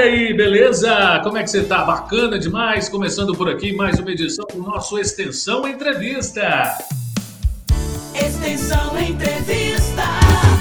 e aí, beleza? Como é que você tá? Bacana demais? Começando por aqui mais uma edição do nosso Extensão Entrevista. Extensão Entrevista.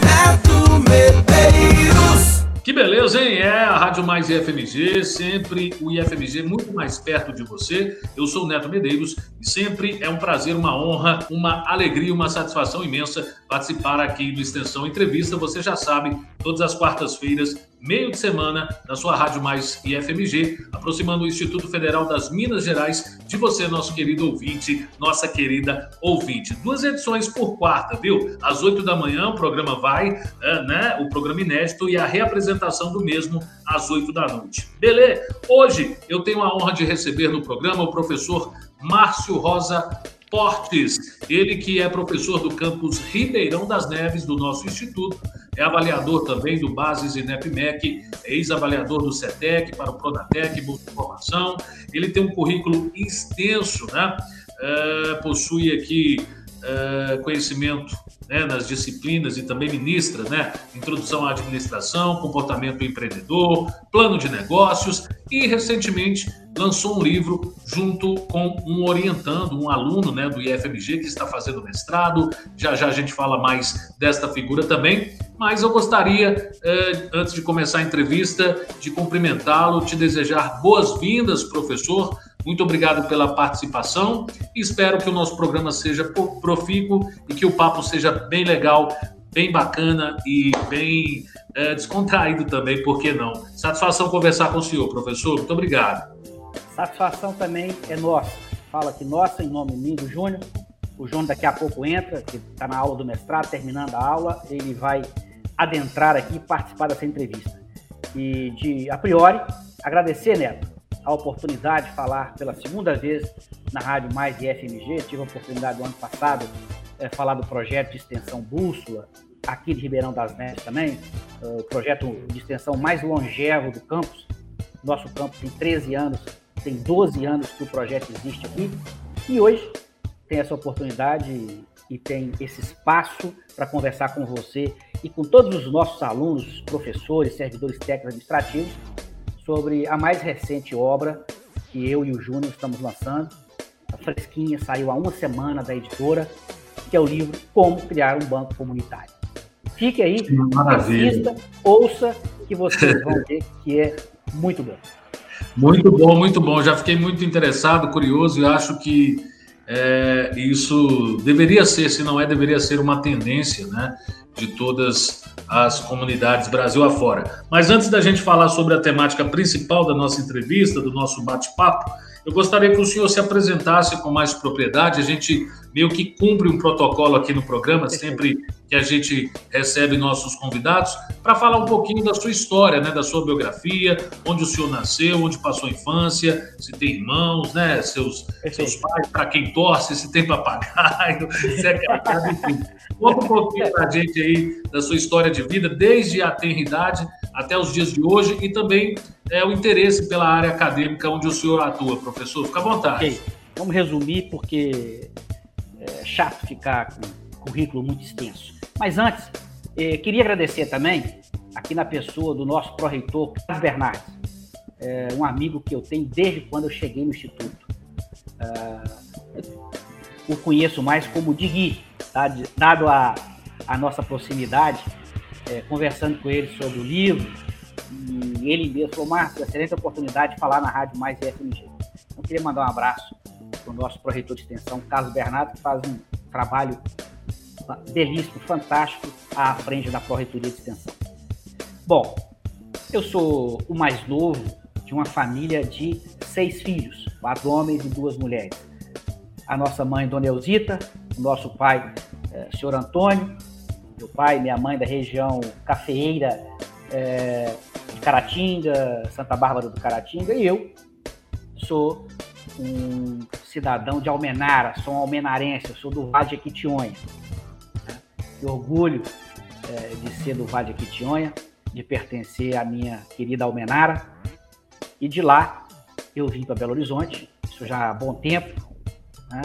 Neto Medeiros. Que beleza, hein? É a Rádio Mais IFMG, sempre o IFMG muito mais perto de você. Eu sou o Neto Medeiros e sempre é um prazer, uma honra, uma alegria, uma satisfação imensa participar aqui do Extensão Entrevista. Você já sabe, todas as quartas-feiras, meio de semana, na sua Rádio Mais IFMG, aproximando o Instituto Federal das Minas Gerais de você, nosso querido ouvinte, nossa querida ouvinte. Duas edições por quarta, viu? Às oito da manhã o programa vai, é, né? O programa inédito e a reapresentação do mesmo às oito da noite. Beleza? Hoje eu tenho a honra de receber no programa o professor Márcio Rosa Portes, ele que é professor do campus Ribeirão das Neves do nosso instituto, é avaliador também do Bases e é ex-avaliador do CETEC para o Pronatec, Bolsa de Formação. Ele tem um currículo extenso, né? É, possui aqui é, conhecimento né, nas disciplinas e também ministra, né, introdução à administração, comportamento empreendedor, plano de negócios e recentemente lançou um livro junto com um orientando, um aluno né, do IFMG que está fazendo mestrado. Já já a gente fala mais desta figura também, mas eu gostaria, eh, antes de começar a entrevista, de cumprimentá-lo, te desejar boas-vindas, professor. Muito obrigado pela participação e espero que o nosso programa seja profícuo e que o papo seja bem legal, bem bacana e bem é, descontraído também, por que não? Satisfação conversar com o senhor, professor. Muito obrigado. Satisfação também é nossa. Fala que nossa, em nome mim do Júnior. O Júnior daqui a pouco entra, que está na aula do mestrado, terminando a aula, ele vai adentrar aqui e participar dessa entrevista. E de a priori, agradecer, Neto, a oportunidade de falar pela segunda vez na Rádio Mais e FMG. Tive a oportunidade do ano passado é, falar do projeto de extensão Bússola, aqui de Ribeirão das Neves também, o projeto de extensão mais longevo do campus. Nosso campus tem 13 anos, tem 12 anos que o projeto existe aqui. E hoje tem essa oportunidade e tem esse espaço para conversar com você e com todos os nossos alunos, professores, servidores técnicos administrativos sobre a mais recente obra que eu e o Júnior estamos lançando. A fresquinha saiu há uma semana da editora, que é o livro Como Criar um Banco Comunitário. Fique aí, assista, ouça, que vocês vão ver que é muito bom. Muito bom, muito bom. Já fiquei muito interessado, curioso e acho que é, isso deveria ser, se não é, deveria ser uma tendência, né? de todas as comunidades Brasil afora. Mas antes da gente falar sobre a temática principal da nossa entrevista, do nosso bate-papo, eu gostaria que o senhor se apresentasse com mais propriedade. A gente meio que cumpre um protocolo aqui no programa, sempre que a gente recebe nossos convidados, para falar um pouquinho da sua história, né, da sua biografia, onde o senhor nasceu, onde passou a infância, se tem irmãos, né, seus, seus pais, para quem torce, se tem papagaio, se é casado, enfim. Conta um pouquinho para a gente aí da sua história de vida, desde a tenridade até os dias de hoje e também é, o interesse pela área acadêmica onde o senhor atua, professor. Fica à vontade. Okay. Vamos resumir, porque é chato ficar com currículo muito extenso. Mas antes, eh, queria agradecer também, aqui na pessoa do nosso pró-reitor, Carlos Bernardes, é, um amigo que eu tenho desde quando eu cheguei no Instituto. É, o conheço mais como Digui, tá? dado a, a nossa proximidade, é, conversando com ele sobre o livro, e ele mesmo falou, Márcio, excelente oportunidade de falar na Rádio Mais FMG. Então, queria mandar um abraço o nosso pró-reitor de extensão, Carlos Bernardo, que faz um trabalho belíssimo, fantástico, à frente da Pró-Reitoria de Extensão. Bom, eu sou o mais novo de uma família de seis filhos, quatro homens e duas mulheres. A nossa mãe, Dona Elzita, o nosso pai, é, senhor Antônio, meu pai e minha mãe da região cafeeira é, de Caratinga, Santa Bárbara do Caratinga, e eu sou um cidadão de Almenara, sou um almenarense, eu sou do Vale de Equitionha. Né? orgulho é, de ser do Vale de Equitionha, de pertencer à minha querida Almenara. E de lá eu vim para Belo Horizonte, isso já há bom tempo, né?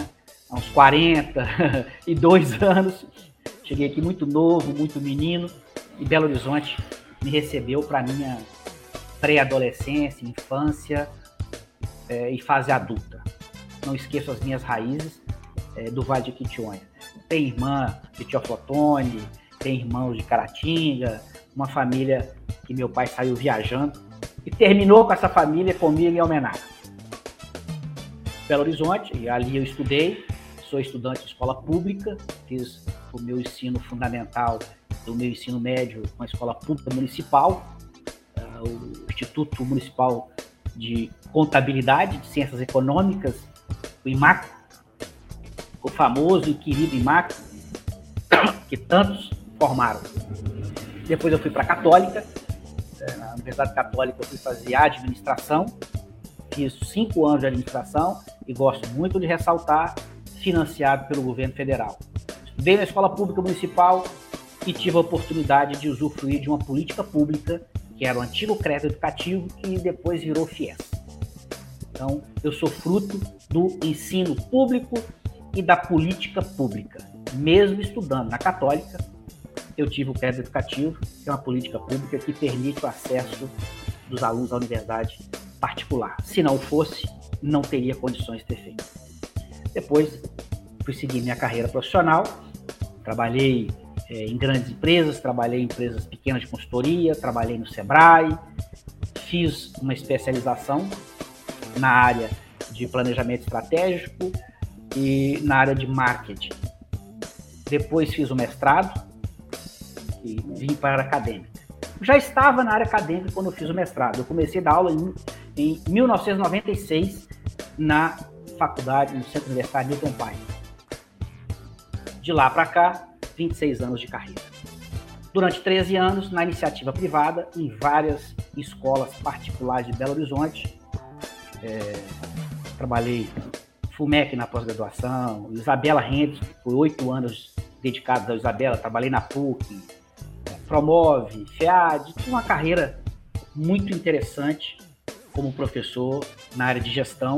há uns 42 anos. Cheguei aqui muito novo, muito menino, e Belo Horizonte me recebeu para minha pré-adolescência, infância é, e fase adulta. Não esqueço as minhas raízes é, do Vale de Quitionha. Tem irmã de Teoflotone, tem irmãos de Caratinga, uma família que meu pai saiu viajando e terminou com essa família comigo em homenagem. Belo Horizonte, e ali eu estudei, sou estudante de escola pública, fiz o meu ensino fundamental do meu ensino médio com a escola pública municipal, uh, o Instituto Municipal de Contabilidade, de Ciências Econômicas, o IMAC, o famoso e querido IMAC, que tantos formaram. Depois eu fui para a Católica, é, na Universidade Católica eu fui fazer administração, fiz cinco anos de administração e gosto muito de ressaltar, financiado pelo governo federal. Estudei na escola pública municipal e tive a oportunidade de usufruir de uma política pública, que era o antigo crédito educativo, que depois virou FIES. Então, eu sou fruto do ensino público e da política pública. Mesmo estudando na Católica, eu tive o crédito educativo, que é uma política pública que permite o acesso dos alunos à universidade particular. Se não fosse, não teria condições de ter feito. Depois, fui seguir minha carreira profissional, trabalhei é, em grandes empresas, trabalhei em empresas pequenas de consultoria, trabalhei no Sebrae, fiz uma especialização na área de planejamento estratégico e na área de marketing. Depois fiz o mestrado e vim para a acadêmica. Já estava na área acadêmica quando fiz o mestrado. Eu comecei a dar aula em, em 1996 na faculdade, no Centro Universitário Newton Pai. De lá para cá, 26 anos de carreira. Durante 13 anos, na iniciativa privada, em várias escolas particulares de Belo Horizonte. É, trabalhei FUMEC na pós-graduação, Isabela Rendes, por oito anos dedicados a Isabela, trabalhei na PUC, Promove, FEAD, tinha uma carreira muito interessante como professor na área de gestão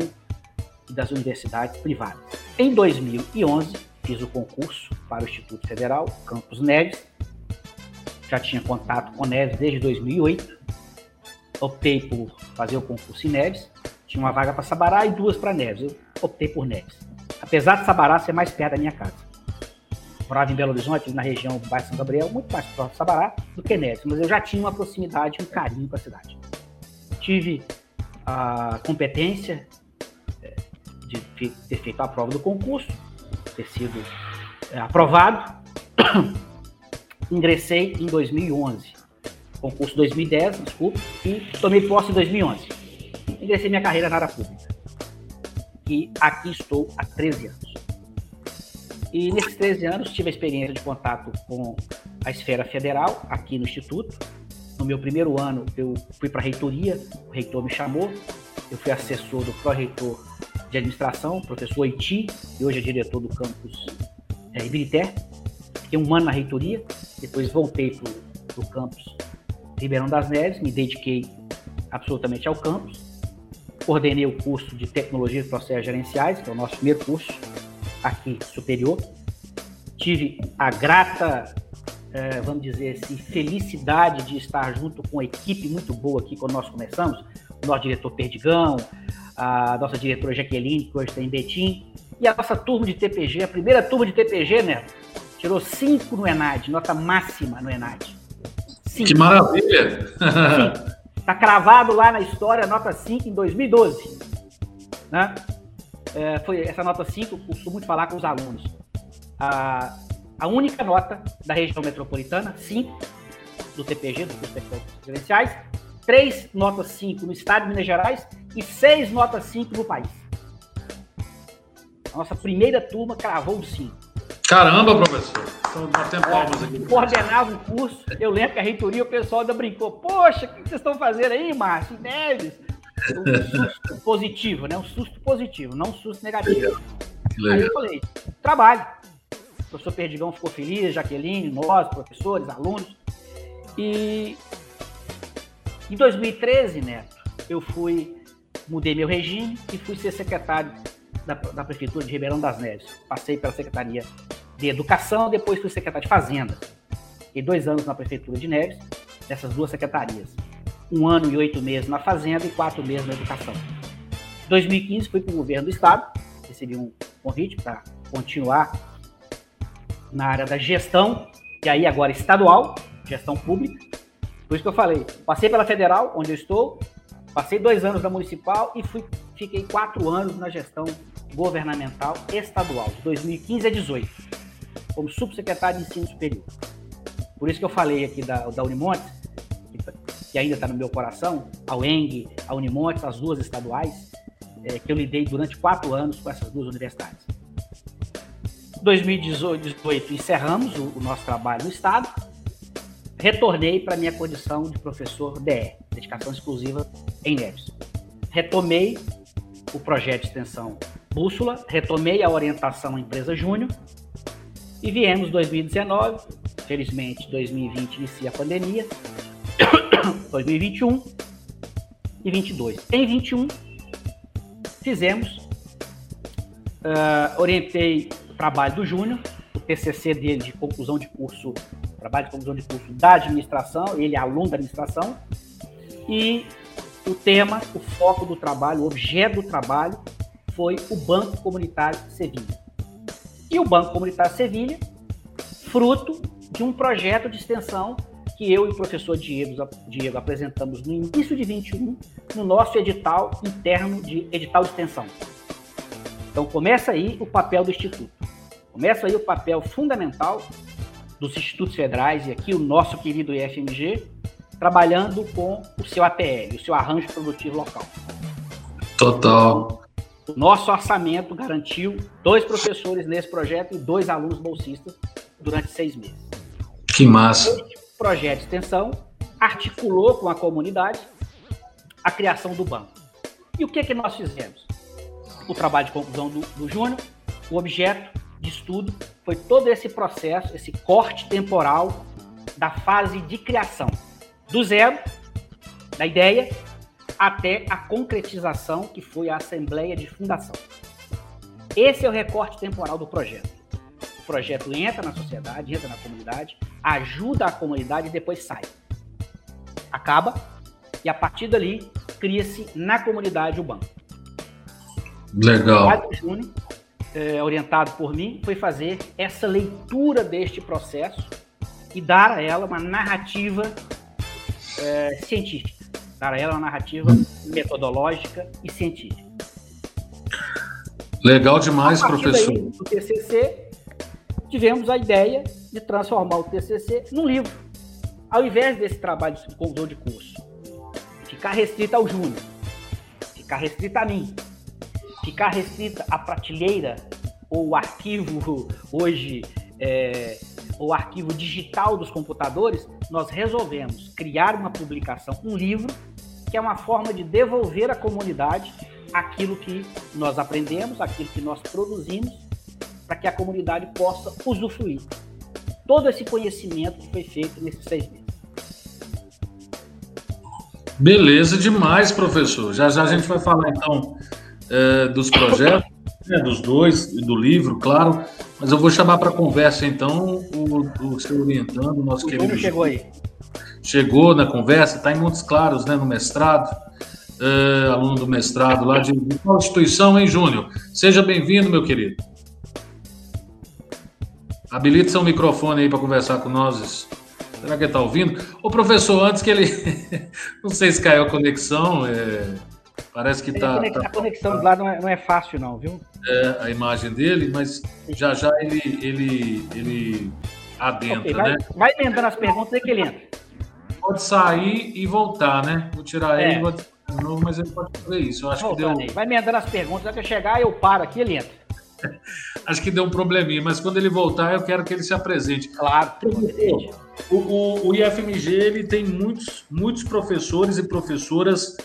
das universidades privadas. Em 2011, fiz o concurso para o Instituto Federal, Campos Neves. Já tinha contato com Neves desde 2008. Optei por fazer o concurso em Neves. Tinha uma vaga para Sabará e duas para Neves. Eu optei por Neves. Apesar de Sabará ser mais perto da minha casa. Morava em Belo Horizonte, na região do bairro São Gabriel, muito mais próximo de Sabará do que Neves. Mas eu já tinha uma proximidade, um carinho com a cidade. Tive a competência é, de ter feito a prova do concurso ter sido é, aprovado. Ingressei em 2011, concurso 2010, desculpa, e tomei posse em 2011. Ingressei minha carreira na área pública. E aqui estou há 13 anos. E nesses 13 anos tive a experiência de contato com a esfera federal, aqui no Instituto. No meu primeiro ano, eu fui para a reitoria, o reitor me chamou, eu fui assessor do pró-reitor de administração, professor Haiti, e hoje é diretor do campus é, Ibirité. Fiquei um ano na reitoria, depois voltei para o campus Ribeirão das Neves, me dediquei absolutamente ao campus, coordenei o curso de Tecnologia e Processos Gerenciais, que é o nosso primeiro curso aqui superior. Tive a grata, é, vamos dizer assim, felicidade de estar junto com uma equipe muito boa aqui quando nós começamos, o nosso diretor Perdigão, a nossa diretora Jaqueline, que hoje está em Betim, e a nossa turma de TPG, a primeira turma de TPG, né? Tirou 5 no ENAD, nota máxima no ENAD. Cinco. Que maravilha! Está cravado lá na história, nota 5 em 2012. Né? É, foi essa nota 5, eu costumo muito falar com os alunos. A, a única nota da região metropolitana, 5, do TPG, do curso de Credenciais, três notas 5 no estado de Minas Gerais e seis notas 5 no país. A nossa primeira turma cravou o 5. Caramba, professor! Estamos batendo palmas aqui. Coordenava o curso, eu lembro que a reitoria, o pessoal ainda brincou. Poxa, o que vocês estão fazendo aí, Márcio? Neves? Um susto positivo, né? Um susto positivo, não um susto negativo. Aí eu falei, trabalho. O professor Perdigão ficou feliz, Jaqueline, nós, professores, alunos. E em 2013, Neto, eu fui, mudei meu regime e fui ser secretário da, da Prefeitura de Ribeirão das Neves. Passei pela Secretaria de Educação, depois fui secretário de Fazenda. Fiquei dois anos na Prefeitura de Neves, nessas duas secretarias. um ano e oito meses na Fazenda e quatro meses na Educação. Em 2015 fui para o governo do Estado, recebi um convite para continuar na área da gestão, e aí agora estadual, gestão pública. Por isso que eu falei, passei pela federal, onde eu estou, passei dois anos na municipal e fui, fiquei quatro anos na gestão governamental estadual, de 2015 a 2018, como subsecretário de ensino superior. Por isso que eu falei aqui da, da Unimontes, que, que ainda está no meu coração, a UENG, a Unimontes, as duas estaduais, é, que eu lidei durante quatro anos com essas duas universidades. 2018 encerramos o, o nosso trabalho no Estado, retornei para minha condição de professor DE, dedicação exclusiva em Neves. Retomei o projeto de extensão Bússola, retomei a orientação Empresa Júnior e viemos 2019, felizmente 2020 inicia a pandemia, 2021 e 22. Em 21 fizemos, uh, orientei o trabalho do Júnior, o TCC dele de conclusão de curso, trabalho de conclusão de curso da administração, ele é aluno da administração, e o tema, o foco do trabalho, o objeto do trabalho foi o Banco Comunitário Sevilha. E o Banco Comunitário Sevilha, fruto de um projeto de extensão que eu e o professor Diego, Diego apresentamos no início de 21, no nosso edital interno de edital de extensão. Então começa aí o papel do Instituto. Começa aí o papel fundamental dos institutos federais e aqui o nosso querido IFMG, trabalhando com o seu APL, o seu arranjo produtivo local. Total. O nosso orçamento garantiu dois professores nesse projeto e dois alunos bolsistas durante seis meses. Que massa. Esse projeto de extensão articulou com a comunidade a criação do banco. E o que, que nós fizemos? O trabalho de conclusão do, do Júnior, o objeto de estudo foi todo esse processo, esse corte temporal da fase de criação, do zero, da ideia, até a concretização, que foi a Assembleia de Fundação. Esse é o recorte temporal do projeto. O projeto entra na sociedade, entra na comunidade, ajuda a comunidade e depois sai. Acaba e a partir dali cria-se na comunidade o banco. Legal. O Júnior, é, orientado por mim, foi fazer essa leitura deste processo e dar a ela uma narrativa é, científica para ela é uma narrativa metodológica e científica. Legal demais, professor. Daí, do TCC, tivemos a ideia de transformar o TCC num livro. Ao invés desse trabalho de conclusão de curso ficar restrito ao Júnior, ficar restrito a mim, ficar restrita à prateleira ou arquivo hoje é, o arquivo digital dos computadores, nós resolvemos criar uma publicação, um livro, que é uma forma de devolver à comunidade aquilo que nós aprendemos, aquilo que nós produzimos, para que a comunidade possa usufruir todo esse conhecimento que foi feito nesses seis meses. Beleza demais, professor. Já já a gente vai falar então é, dos projetos, né, dos dois, do livro, claro. Mas eu vou chamar para conversa então o, o seu orientando, o nosso o querido. chegou aí. Chegou na conversa, está em Montes Claros, né, no mestrado. É, aluno do mestrado lá de, de qual instituição, hein, Júnior? Seja bem-vindo, meu querido. Habilite seu microfone aí para conversar com nós. Será que ele está ouvindo? Ô, professor, antes que ele. não sei se caiu a conexão. É... Parece que está. Tá, a conexão tá... do lado não é, não é, fácil, não, viu? É, a imagem dele, mas já já ele, ele, ele adentra, okay, vai, né? Vai emendando as perguntas aí que ele entra. Pode sair e voltar, né? Vou tirar é. ele e vou de novo, mas ele pode fazer isso. Eu acho Voltando que deu. Vai emendando as perguntas, eu chegar, eu paro aqui ele entra. acho que deu um probleminha, mas quando ele voltar, eu quero que ele se apresente. Claro, o, o, o IFMG ele tem muitos, muitos professores e professoras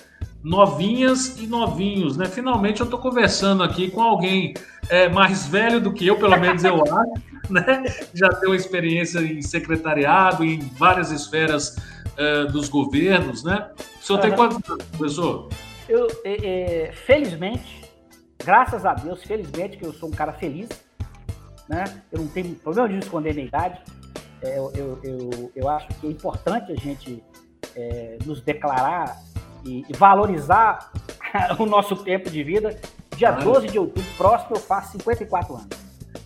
novinhas e novinhos, né? Finalmente eu estou conversando aqui com alguém é, mais velho do que eu, pelo menos eu acho, né? Já tem uma experiência em secretariado, em várias esferas é, dos governos, né? O senhor uhum. tem quantos anos, professor? Eu, é, é, felizmente, graças a Deus, felizmente, que eu sou um cara feliz, né? Eu não tenho problema de esconder minha idade. É, eu, eu, eu, eu acho que é importante a gente é, nos declarar e, e valorizar o nosso tempo de vida. Dia 12 de outubro próximo, eu faço 54 anos.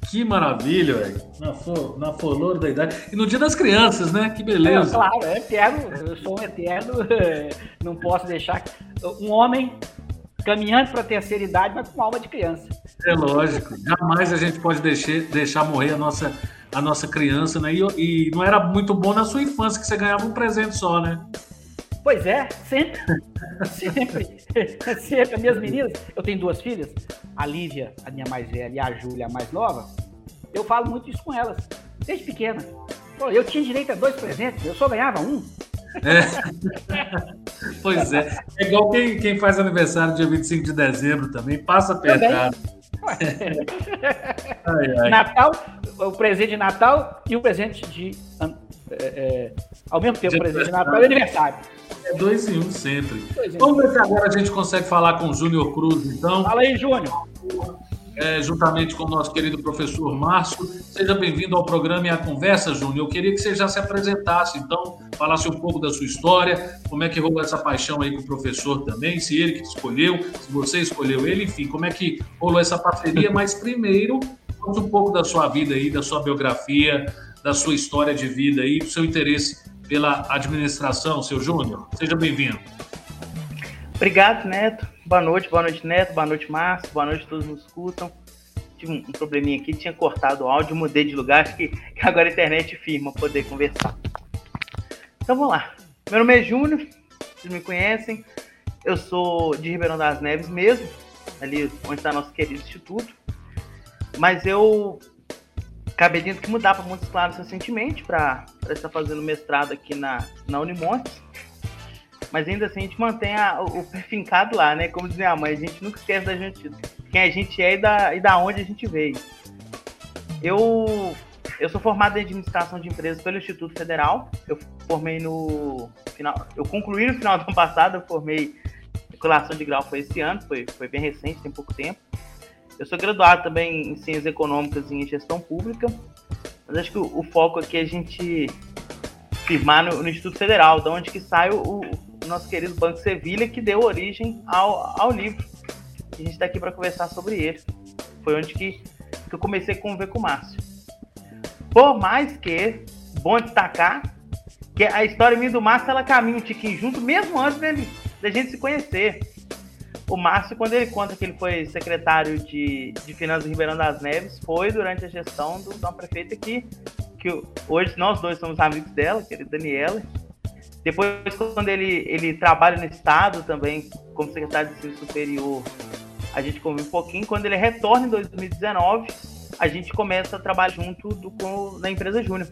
Que maravilha, velho. Na, flor, na flor da idade. E no dia das crianças, né? Que beleza. É, claro, é eterno. Eu sou um eterno. Não posso deixar. Um homem caminhando para a terceira idade, mas com alma de criança. É lógico. Jamais a gente pode deixar, deixar morrer a nossa, a nossa criança, né? E, e não era muito bom na sua infância que você ganhava um presente só, né? Pois é, sempre. sempre. sempre. As minhas meninas, eu tenho duas filhas, a Lívia, a minha mais velha, e a Júlia, a mais nova. Eu falo muito isso com elas, desde pequena. Eu tinha direito a dois presentes, eu só ganhava um. É. pois é. É igual quem, quem faz aniversário dia 25 de dezembro também, passa apertado. ai, ai. Natal, o presente de Natal e o presente de. É, é, ao mesmo tempo, o presente de Natal e aniversário. É dois em um sempre. Vamos ver se agora a gente consegue falar com o Júnior Cruz, então. Fala aí, Júnior. É, juntamente com o nosso querido professor Márcio. Seja bem-vindo ao programa e à conversa, Júnior. Eu queria que você já se apresentasse, então, falasse um pouco da sua história, como é que rolou essa paixão aí com o professor também, se ele que escolheu, se você escolheu ele, enfim, como é que rolou essa parceria. Mas primeiro, conta um pouco da sua vida aí, da sua biografia, da sua história de vida aí, do seu interesse pela administração, seu Júnior. Seja bem-vindo. Obrigado, Neto. Boa noite, boa noite, Neto. Boa noite, Márcio. Boa noite, todos nos escutam. Tive um, probleminha aqui, tinha cortado o áudio, mudei de lugar, acho que, que agora a internet firma poder conversar. Então vamos lá. Meu nome é Júnior, vocês me conhecem. Eu sou de Ribeirão das Neves mesmo, ali onde está nosso querido instituto. Mas eu acabei tendo que mudar para Montes Claros recentemente para estar fazendo mestrado aqui na, na Unimontes. Mas ainda assim a gente mantém a, o, o fincado lá, né? Como diz minha mãe, a gente nunca esquece da gente, quem a gente é e da, e da onde a gente veio. Eu, eu sou formado em administração de empresas pelo Instituto Federal. Eu formei no final, eu concluí no final do ano passado, eu formei colação de grau foi esse ano, foi, foi bem recente, tem pouco tempo. Eu sou graduado também em Ciências Econômicas e em Gestão Pública, mas acho que o, o foco aqui é a gente firmar no, no, Instituto Federal, da onde que sai o, o, nosso querido Banco Sevilha, que deu origem ao, ao livro. E a gente está aqui para conversar sobre ele. Foi onde que, que eu comecei a conviver com o Márcio. Por mais que, bom destacar, que a história minha do Márcio, ela caminha um tiquinho junto, mesmo antes dele, da gente se conhecer o Márcio, quando ele conta que ele foi secretário de, de Finanças em Ribeirão das Neves, foi durante a gestão do, da prefeita que, que hoje nós dois somos amigos dela, querida Daniela. Depois, quando ele, ele trabalha no Estado também, como secretário de ensino superior, a gente convive um pouquinho. Quando ele retorna em 2019, a gente começa a trabalhar junto do, com, na empresa Júnior.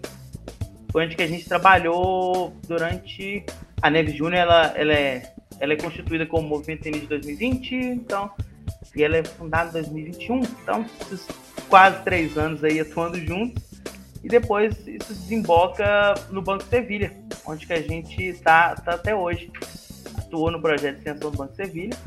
Foi onde que a gente trabalhou durante... A Neves Júnior, ela, ela é ela é constituída como Movimento Tenista de 2020, então, e ela é fundada em 2021, então, esses quase três anos aí atuando juntos. E depois isso desemboca no Banco Sevilha, onde que a gente está tá até hoje. Atuou no projeto de extensão do Banco Sevilha.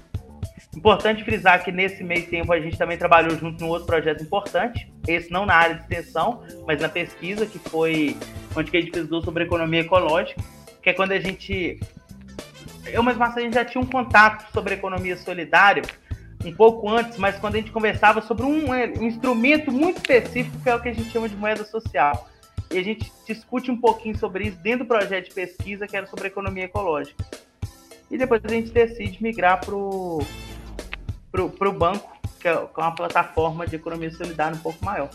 Importante frisar que nesse meio tempo a gente também trabalhou junto num outro projeto importante, esse não na área de extensão, mas na pesquisa, que foi onde que a gente pesquisou sobre economia ecológica, que é quando a gente eu mesmo a gente já tinha um contato sobre economia solidária um pouco antes, mas quando a gente conversava sobre um, um instrumento muito específico, que é o que a gente chama de moeda social. E a gente discute um pouquinho sobre isso dentro do projeto de pesquisa, que era sobre economia ecológica. E depois a gente decide migrar para o pro, pro banco, é, que é uma plataforma de economia solidária um pouco maior.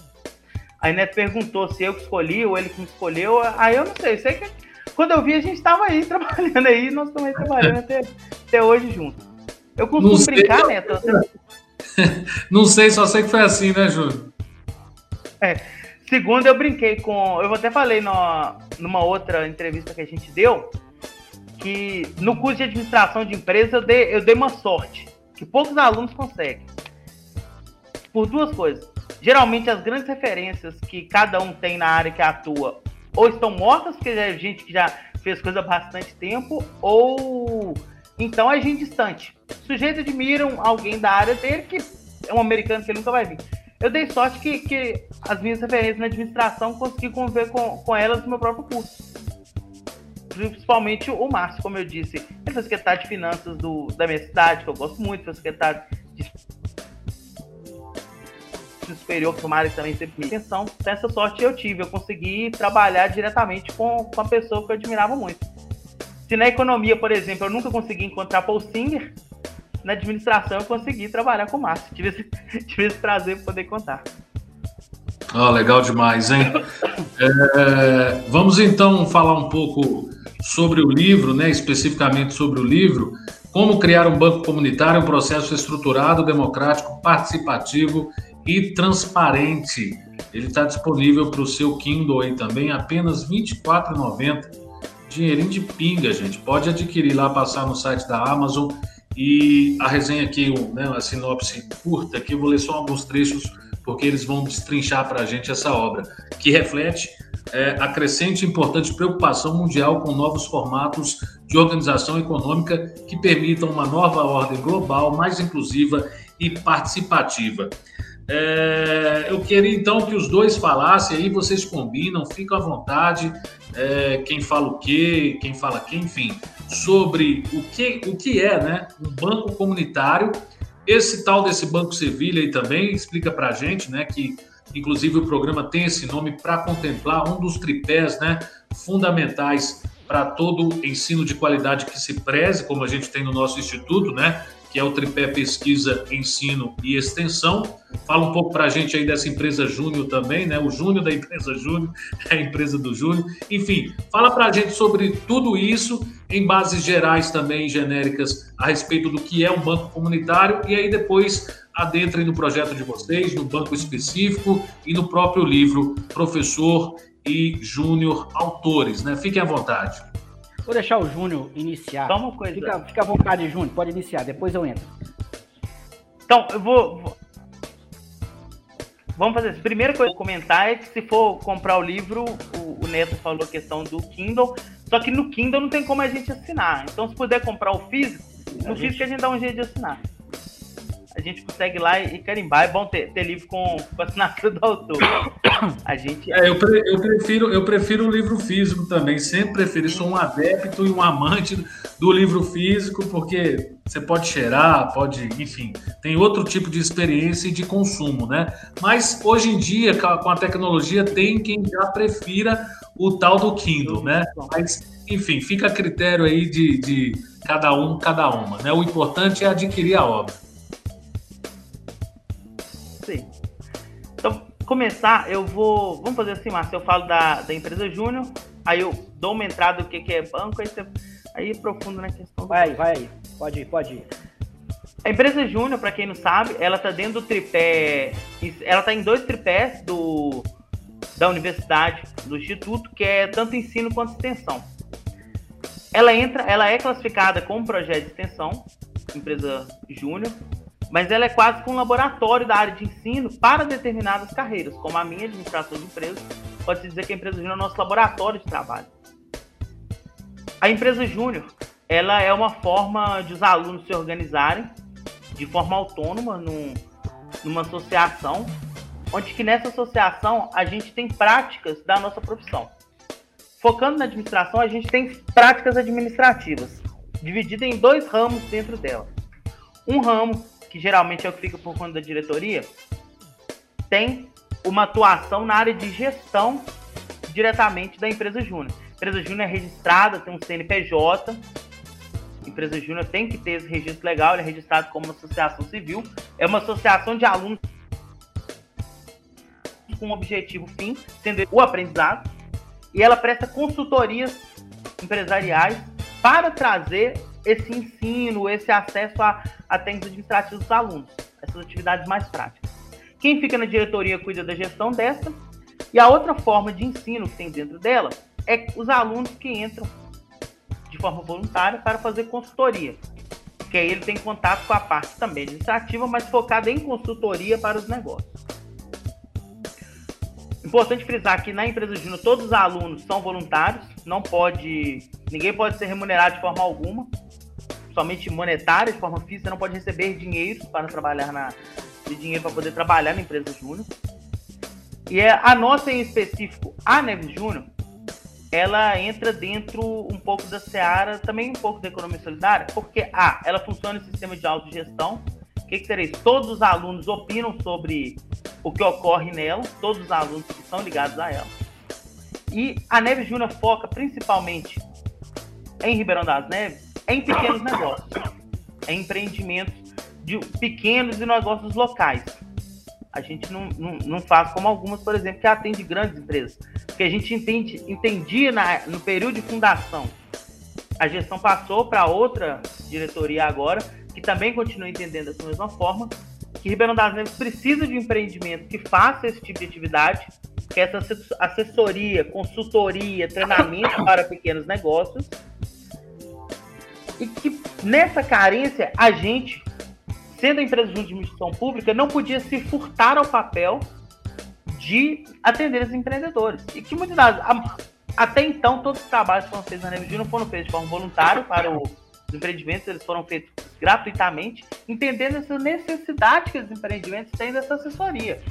Aí Neto perguntou se eu que escolhi ou ele que me escolheu. Aí eu não sei, sei que quando eu vi, a gente estava aí trabalhando aí, nós estamos aí trabalhando até, até hoje juntos. Eu costumo não brincar, sei, Neto. Não sei, só sei que foi assim, né, Júlio? É. Segundo, eu brinquei com. Eu até falei no, numa outra entrevista que a gente deu que no curso de administração de empresa eu dei, eu dei uma sorte, que poucos alunos conseguem. Por duas coisas. Geralmente, as grandes referências que cada um tem na área que atua ou estão mortas, porque é gente que já fez coisa há bastante tempo, ou então é gente distante. Sujeitos admiram alguém da área dele que é um americano que ele nunca vai vir. Eu dei sorte que, que as minhas referências na administração consegui conviver com, com elas no meu próprio curso. principalmente o Márcio, como eu disse, ele foi secretário de finanças do, da minha cidade, que eu gosto muito, foi secretário superior, que que também sempre me atenção. Então, essa sorte eu tive, eu consegui trabalhar diretamente com, com uma pessoa que eu admirava muito. Se na economia, por exemplo, eu nunca consegui encontrar Paul Singer, na administração eu consegui trabalhar com o Márcio. Tive esse, tive esse prazer de poder contar. Oh, legal demais, hein? É, vamos então falar um pouco sobre o livro, né? Especificamente sobre o livro. Como criar um banco comunitário, um processo estruturado, democrático, participativo e transparente. Ele está disponível para o seu Kindle aí também, apenas R$ 24,90. Dinheirinho de pinga, gente. Pode adquirir lá, passar no site da Amazon. E a resenha aqui, né, a sinopse curta, aqui eu vou ler só alguns trechos, porque eles vão destrinchar para a gente essa obra, que reflete é, a crescente e importante preocupação mundial com novos formatos de organização econômica que permitam uma nova ordem global mais inclusiva e participativa. É, eu queria então que os dois falassem, aí vocês combinam, ficam à vontade, é, quem fala o quê, quem fala quem, enfim, sobre o que, o que é né, um banco comunitário. Esse tal desse Banco Sevilha aí também explica para a gente, né, que inclusive o programa tem esse nome para contemplar um dos tripés né, fundamentais para todo ensino de qualidade que se preze, como a gente tem no nosso instituto, né? Que é o tripé pesquisa, ensino e extensão. Fala um pouco para a gente aí dessa empresa Júnior também, né? O Júnior da empresa Júnior, a empresa do Júnior. Enfim, fala para a gente sobre tudo isso, em bases gerais também, genéricas, a respeito do que é um banco comunitário, e aí depois adentrem no projeto de vocês, no banco específico e no próprio livro Professor e Júnior Autores, né? Fiquem à vontade. Vou deixar o Júnior iniciar. Só uma coisa. Fica, fica à vontade, Júnior. Pode iniciar, depois eu entro. Então, eu vou. vou- Vamos fazer isso. Primeira coisa que eu vou comentar é que se for comprar o livro, o, o Neto falou a questão do Kindle. Só que no Kindle não tem como a gente assinar. Então, se puder comprar o físico, no físico a gente dá um jeito de assinar. A gente consegue lá e carimbar. É bom ter, ter livro com, com assinatura do autor. A gente. É, eu, pre- eu prefiro, eu prefiro o livro físico também, sempre preferi, sou um adepto e um amante do livro físico, porque você pode cheirar, pode, enfim, tem outro tipo de experiência e de consumo, né? Mas hoje em dia, com a- com a tecnologia, tem quem já prefira o tal do Kindle, né? Mas, enfim, fica a critério aí de, de cada um, cada uma, né? O importante é adquirir a obra. Então, começar, eu vou. Vamos fazer assim, Márcio. Eu falo da, da empresa Júnior, aí eu dou uma entrada do que, que é banco, aí você aí aprofundo na questão. Vai, vai aí. Pode ir, pode ir. A empresa Júnior, para quem não sabe, ela tá dentro do tripé. Ela tá em dois tripés do, da universidade, do instituto, que é tanto ensino quanto extensão. Ela entra, ela é classificada como projeto de extensão, empresa Júnior, mas ela é quase que um laboratório da área de ensino para determinadas carreiras, como a minha administração de empresas. Pode-se dizer que a empresa Júnior é o nosso laboratório de trabalho. A empresa Júnior, ela é uma forma de os alunos se organizarem de forma autônoma num, numa associação, onde que nessa associação a gente tem práticas da nossa profissão. Focando na administração, a gente tem práticas administrativas, dividida em dois ramos dentro dela. Um ramo, que geralmente é o que fica por conta da diretoria, tem uma atuação na área de gestão diretamente da empresa Júnior. Empresa Júnior é registrada, tem um CNPJ, empresa Júnior tem que ter esse registro legal, ele é registrado como uma associação civil, é uma associação de alunos com um objetivo fim, sendo o aprendizado, e ela presta consultorias empresariais para trazer esse ensino, esse acesso a, a administrativos dos alunos, essas atividades mais práticas. Quem fica na diretoria cuida da gestão dessa, e a outra forma de ensino que tem dentro dela é os alunos que entram de forma voluntária para fazer consultoria. Que aí ele tem contato com a parte também administrativa, mas focada em consultoria para os negócios. Importante frisar que na empresa Júnior todos os alunos são voluntários, não pode, ninguém pode ser remunerado de forma alguma, somente monetária, de forma física, não pode receber dinheiro para trabalhar na dinheiro para poder trabalhar na empresa Júnior. E é a nossa em específico, a Neves Júnior, ela entra dentro um pouco da seara, também um pouco da economia solidária, porque A, ela funciona em sistema de autogestão. O que, que seria isso? Todos os alunos opinam sobre o que ocorre nela, todos os alunos que são ligados a ela. E a Neve Júnior foca principalmente em Ribeirão das Neves em pequenos negócios, em empreendimentos de pequenos e negócios locais. A gente não, não, não faz como algumas, por exemplo, que atende grandes empresas que a gente entende, entendia na, no período de fundação. A gestão passou para outra diretoria agora, que também continua entendendo dessa mesma forma, que Ribeirão das Neves precisa de empreendimento que faça esse tipo de atividade, que é essa assessoria, consultoria, treinamento para pequenos negócios, e que nessa carência a gente, sendo empresa de administração pública, não podia se furtar ao papel de atender os empreendedores. E que muitas das até então todos os trabalhos que foram feitos na Neve não foram feitos de forma voluntária para o, os empreendimentos, eles foram feitos gratuitamente, entendendo essa necessidade que os empreendimentos têm dessa assessoria.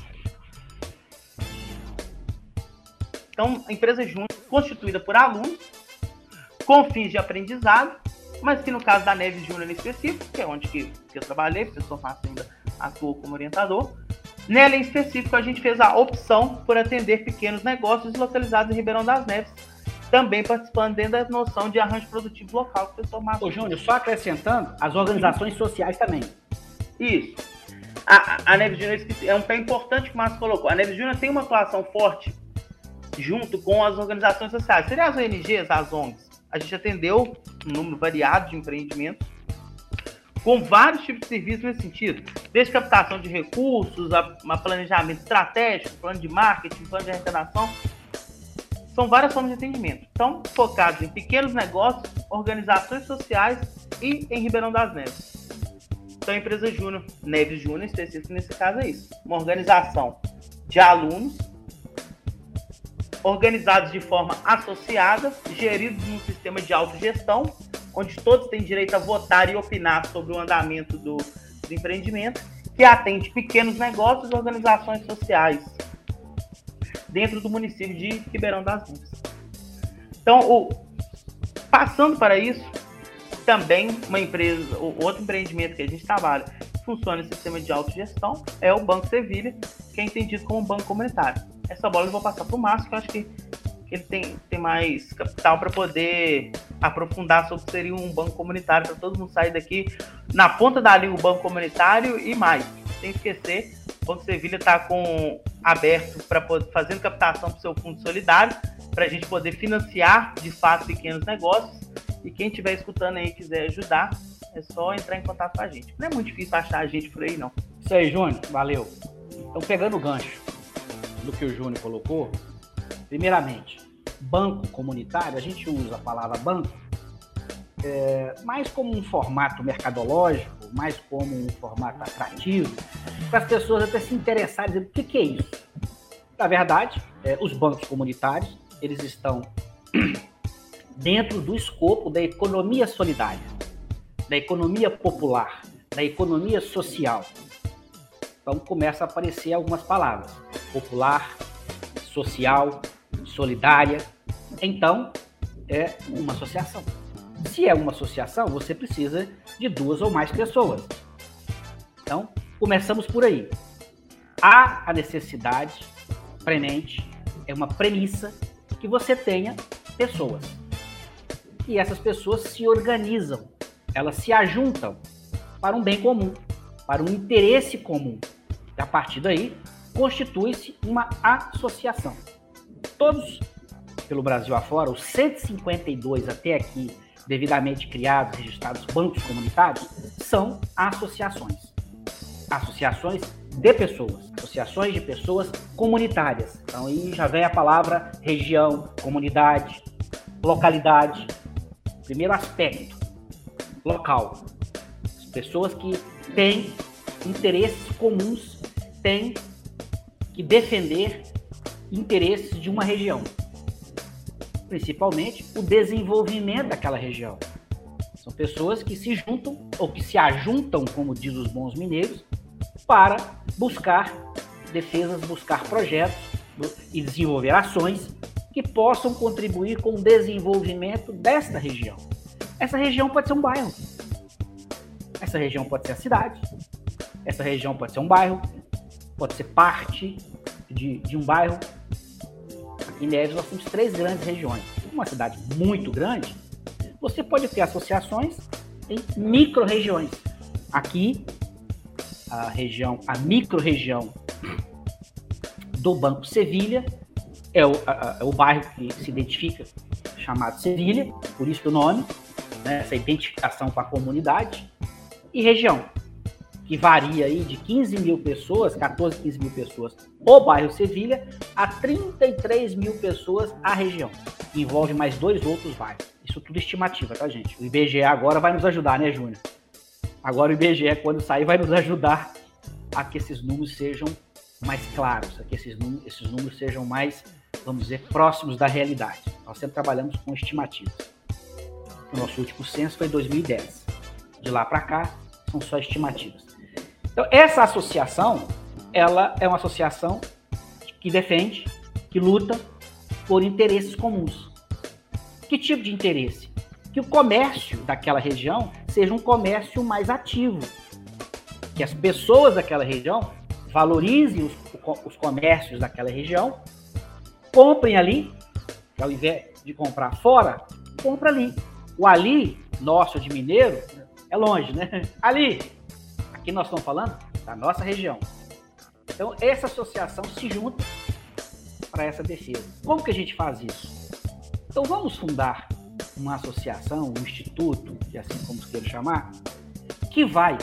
Então, a empresa Júnior, constituída por alunos, com fins de aprendizado, mas que no caso da Neves Júnior em específico, que é onde que, que eu trabalhei, porque eu sou ainda atuou como orientador, Nela em específico, a gente fez a opção por atender pequenos negócios localizados em Ribeirão das Neves, também participando dentro da noção de arranjo produtivo local que o professor Marcos. Ô, Júnior, só acrescentando, as organizações sociais também. Isso. A, a Neves Júnior é um pé importante que o Márcio colocou. A Neves Júnior tem uma atuação forte junto com as organizações sociais. Seria as ONGs, as ONGs. A gente atendeu um número variado de empreendimentos com vários tipos de serviços nesse sentido, desde captação de recursos, a, a planejamento estratégico, plano de marketing, plano de arrecadação, são várias formas de atendimento. Então, focados em pequenos negócios, organizações sociais e em Ribeirão das Neves. Então, a empresa Júnior, Neves Júnior, específico nesse caso é isso, uma organização de alunos organizados de forma associada, geridos num sistema de autogestão onde todos têm direito a votar e opinar sobre o andamento do, do empreendimento, que atende pequenos negócios e organizações sociais dentro do município de Ribeirão das Neves. Então, o, passando para isso, também uma empresa, outro empreendimento que a gente trabalha, funciona em sistema de autogestão, é o Banco Sevilha, que é entendido como um banco comunitário. Essa bola eu vou passar para o Márcio, que eu acho que ele tem, tem mais capital para poder aprofundar sobre o que seria um banco comunitário, para todo mundo sair daqui na ponta da língua o banco comunitário e mais. Sem esquecer, o Banco Sevilha está com aberto para fazendo captação para o seu fundo solidário, para a gente poder financiar de fato pequenos negócios. E quem estiver escutando aí quiser ajudar, é só entrar em contato com a gente. Não é muito difícil achar a gente por aí, não. Isso aí, Júnior, valeu. Então, pegando o gancho do que o Júnior colocou, primeiramente, banco comunitário, a gente usa a palavra banco é, mais como um formato mercadológico, mais como um formato atrativo, para as pessoas até se interessarem, dizer, o que, que é isso? Na verdade, é, os bancos comunitários, eles estão dentro do escopo da economia solidária, da economia popular, da economia social. Então começa a aparecer algumas palavras: popular, social, solidária. Então, é uma associação. Se é uma associação, você precisa de duas ou mais pessoas. Então, começamos por aí. Há a necessidade premente, é uma premissa que você tenha pessoas. E essas pessoas se organizam, elas se ajuntam para um bem comum, para um interesse comum. A partir daí, constitui-se uma associação. Todos pelo Brasil afora, os 152 até aqui devidamente criados, registrados bancos comunitários, são associações. Associações de pessoas, associações de pessoas comunitárias. Então aí já vem a palavra região, comunidade, localidade. Primeiro aspecto, local. As pessoas que têm interesses comuns, têm que defender interesses de uma região principalmente o desenvolvimento daquela região. São pessoas que se juntam ou que se ajuntam, como diz os bons mineiros, para buscar defesas, buscar projetos e desenvolver ações que possam contribuir com o desenvolvimento desta região. Essa região pode ser um bairro. Essa região pode ser a cidade. Essa região pode ser um bairro. Pode ser parte de, de um bairro. Em Neves nós temos três grandes regiões. Uma cidade muito grande, você pode ter associações em micro-regiões. Aqui, a região, a micro-região do Banco Sevilha é o, a, é o bairro que se identifica chamado Sevilha, por isso o nome, né, essa identificação com a comunidade, e região, que varia aí de 15 mil pessoas, 14, 15 mil pessoas, o bairro Sevilha, a 33 mil pessoas a região, envolve mais dois outros bairros. Isso tudo estimativa, tá, gente? O IBGE agora vai nos ajudar, né, Júnior? Agora o IBGE, quando sair, vai nos ajudar a que esses números sejam mais claros, a que esses números, esses números sejam mais, vamos dizer, próximos da realidade. Nós sempre trabalhamos com estimativas. O nosso último censo foi em 2010. De lá para cá, são só estimativas. Então, essa associação, ela é uma associação que defende, que luta por interesses comuns. Que tipo de interesse? Que o comércio daquela região seja um comércio mais ativo. Que as pessoas daquela região valorizem os, os comércios daquela região, comprem ali, ao invés de comprar fora, compra ali. O ali, nosso de mineiro, é longe, né? Ali, aqui nós estamos falando da nossa região. Então, essa associação se junta para essa defesa. Como que a gente faz isso? Então, vamos fundar uma associação, um instituto, que assim como se queira chamar, que vai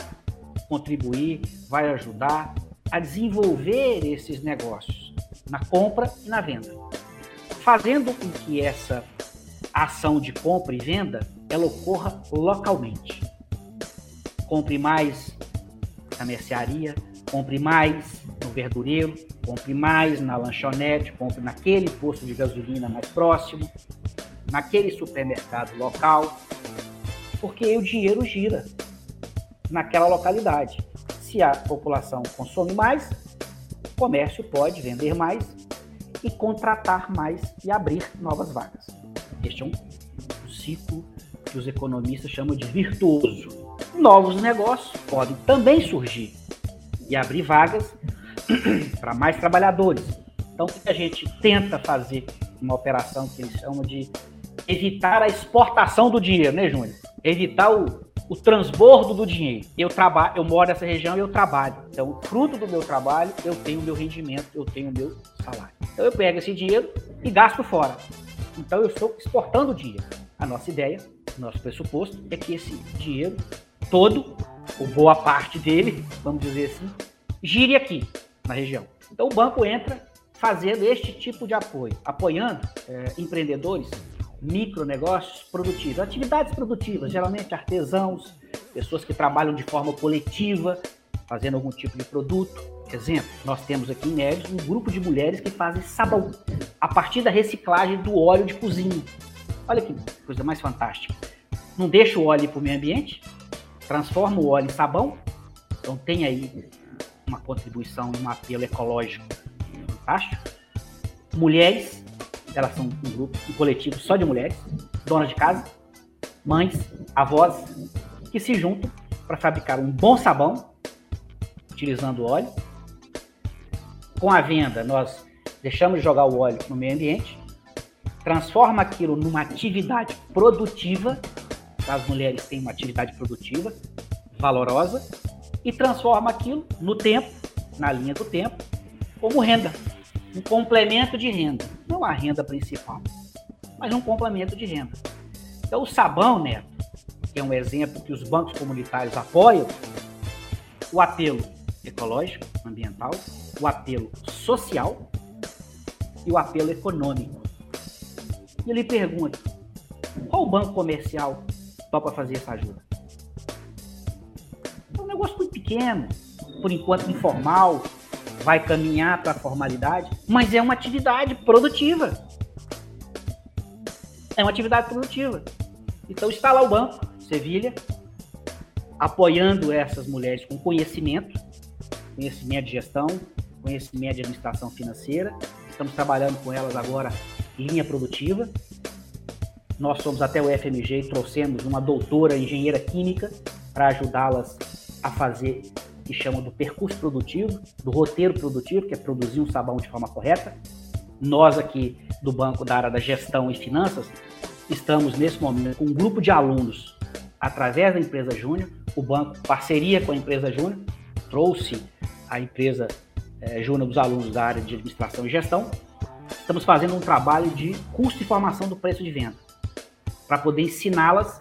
contribuir, vai ajudar a desenvolver esses negócios na compra e na venda, fazendo com que essa ação de compra e venda ela ocorra localmente. Compre mais na mercearia, compre mais no verdureiro, compre mais na lanchonete, compre naquele posto de gasolina mais próximo, naquele supermercado local, porque o dinheiro gira naquela localidade. Se a população consome mais, o comércio pode vender mais e contratar mais e abrir novas vagas. Este é um ciclo que os economistas chamam de virtuoso. Novos negócios podem também surgir e abrir vagas para mais trabalhadores. Então, o que a gente tenta fazer uma operação que eles chamam de evitar a exportação do dinheiro, né, Júnior? Evitar o, o transbordo do dinheiro. Eu trabalho, eu moro nessa região e eu trabalho. Então, fruto do meu trabalho, eu tenho o meu rendimento, eu tenho o meu salário. Então, eu pego esse dinheiro e gasto fora. Então, eu estou exportando dinheiro. A nossa ideia, nosso pressuposto, é que esse dinheiro todo, ou boa parte dele, vamos dizer assim, gire aqui, na região. Então, o banco entra fazendo este tipo de apoio, apoiando é, empreendedores micronegócios produtivos, atividades produtivas, geralmente artesãos, pessoas que trabalham de forma coletiva, fazendo algum tipo de produto. Exemplo, nós temos aqui em Neves um grupo de mulheres que fazem sabão a partir da reciclagem do óleo de cozinha. Olha que coisa mais fantástica. Não deixa o óleo para o meio ambiente, transforma o óleo em sabão, então tem aí uma contribuição um apelo ecológico fantástico. Mulheres elas são um grupo, um coletivo só de mulheres, donas de casa, mães, avós, que se juntam para fabricar um bom sabão, utilizando óleo. Com a venda, nós deixamos de jogar o óleo no meio ambiente, transforma aquilo numa atividade produtiva, as mulheres têm uma atividade produtiva, valorosa, e transforma aquilo no tempo, na linha do tempo, como renda um complemento de renda. Não a renda principal, mas um complemento de renda. Então, o sabão, Neto, que é um exemplo que os bancos comunitários apoiam, o apelo ecológico, ambiental, o apelo social e o apelo econômico. E eu lhe pergunto, qual banco comercial topa fazer essa ajuda? É um negócio muito pequeno, por enquanto informal, vai caminhar para a formalidade, mas é uma atividade produtiva. É uma atividade produtiva. Então está lá o banco, Sevilha, apoiando essas mulheres com conhecimento, conhecimento de gestão, conhecimento de administração financeira. Estamos trabalhando com elas agora linha produtiva. Nós fomos até o FMG e trouxemos uma doutora engenheira química para ajudá-las a fazer o que chamam do percurso produtivo, do roteiro produtivo, que é produzir um sabão de forma correta. Nós aqui do banco da área da gestão e finanças estamos nesse momento com um grupo de alunos através da empresa Júnior, o banco parceria com a empresa Júnior trouxe a empresa é, Júnior dos alunos da área de administração e gestão. Estamos fazendo um trabalho de custo e formação do preço de venda para poder ensiná-las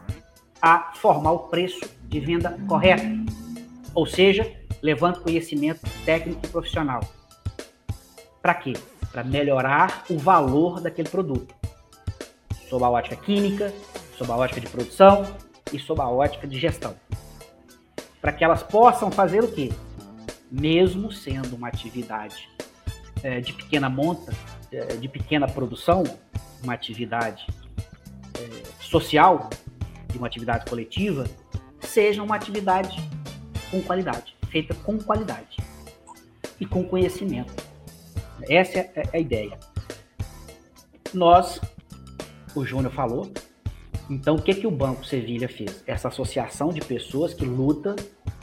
a formar o preço de venda correto, ou seja, levando conhecimento técnico e profissional. Para quê? Para melhorar o valor daquele produto, sob a ótica química, sob a ótica de produção e sob a ótica de gestão. Para que elas possam fazer o quê? Mesmo sendo uma atividade é, de pequena monta, é, de pequena produção, uma atividade social, de uma atividade coletiva, seja uma atividade com qualidade, feita com qualidade e com conhecimento. Essa é a ideia. Nós, o Júnior falou, então o que, que o Banco Sevilha fez? Essa associação de pessoas que luta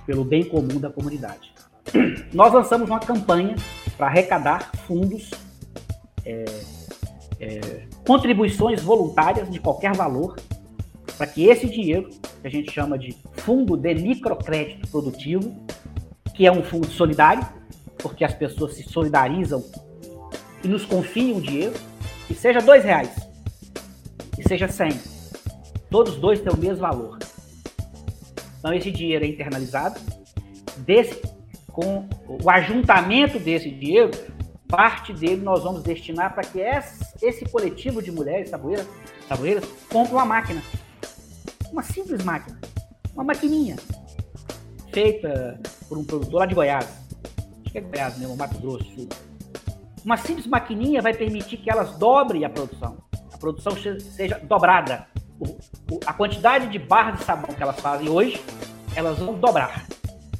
pelo bem comum da comunidade. Nós lançamos uma campanha para arrecadar fundos, é, é, contribuições voluntárias de qualquer valor para que esse dinheiro, que a gente chama de Fundo de Microcrédito Produtivo, que é um fundo solidário, porque as pessoas se solidarizam e nos confiam o dinheiro, que seja dois reais, que seja cem, todos dois têm o mesmo valor. Então esse dinheiro é internalizado, desse, com o ajuntamento desse dinheiro, parte dele nós vamos destinar para que esse coletivo de mulheres saboeiras, saboeiras compre uma máquina uma simples máquina, uma maquininha, feita por um produtor lá de Goiás, acho que é Goiás mesmo, Mato Grosso Sul. Uma simples maquininha vai permitir que elas dobrem a produção, a produção seja dobrada. O, o, a quantidade de barras de sabão que elas fazem hoje, elas vão dobrar.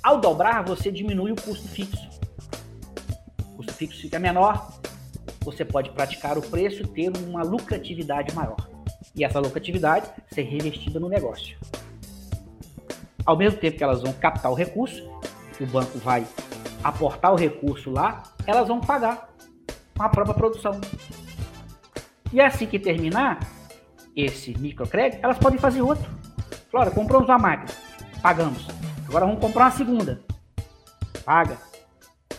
Ao dobrar, você diminui o custo fixo. O custo fixo fica menor, você pode praticar o preço e ter uma lucratividade maior e essa lucratividade ser revestida no negócio. Ao mesmo tempo que elas vão captar o recurso, que o banco vai aportar o recurso lá, elas vão pagar com a própria produção. E assim que terminar esse microcrédito, elas podem fazer outro. Claro, compramos uma máquina, pagamos. Agora vamos comprar uma segunda. Paga,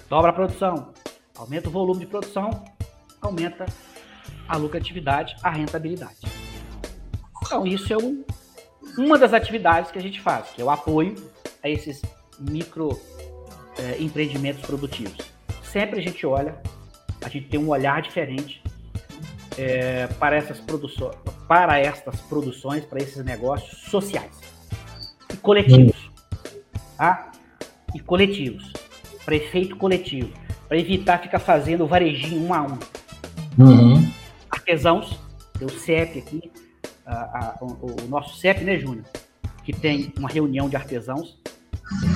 dobra a produção, aumenta o volume de produção, aumenta a lucratividade, a rentabilidade. Então, isso é um, uma das atividades que a gente faz, que é o apoio a esses micro é, empreendimentos produtivos. Sempre a gente olha, a gente tem um olhar diferente é, para essas produções, para estas produções, para esses negócios sociais e coletivos, tá? E coletivos, para efeito coletivo, para evitar ficar fazendo varejinho um a um. Uhum. Artesãos, tem o CEP aqui, a, a, o, o, nosso CEP, né, Júnior? Que tem uma reunião de artesãos.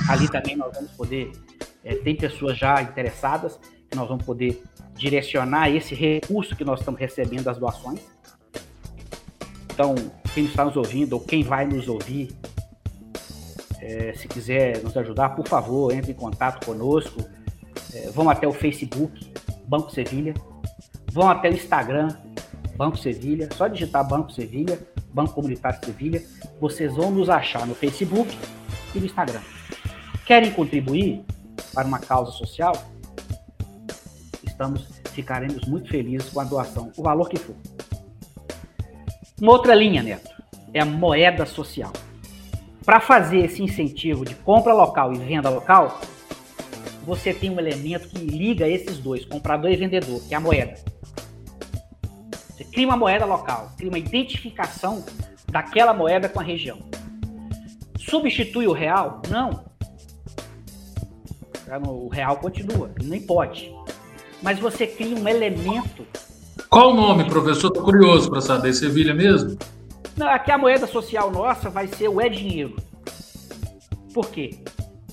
Ali também nós vamos poder, é, tem pessoas já interessadas, que nós vamos poder direcionar esse recurso que nós estamos recebendo das doações. Então, quem está nos ouvindo ou quem vai nos ouvir, é, se quiser nos ajudar, por favor, entre em contato conosco. É, vão até o Facebook, Banco Sevilha. Vão até o Instagram, Banco Sevilha, só digitar Banco Sevilha, Banco Comunitário Sevilha, vocês vão nos achar no Facebook e no Instagram. Querem contribuir para uma causa social? Estamos, ficaremos muito felizes com a doação, o valor que for. Uma outra linha, Neto, é a moeda social. Para fazer esse incentivo de compra local e venda local, você tem um elemento que liga esses dois, comprador e vendedor, que é a moeda. Cria uma moeda local, cria uma identificação daquela moeda com a região. Substitui o real? Não. O real continua, nem pode. Mas você cria um elemento. Qual o nome, professor? Estou curioso para saber. Sevilha mesmo? Não, aqui a moeda social nossa vai ser o é dinheiro. Por quê?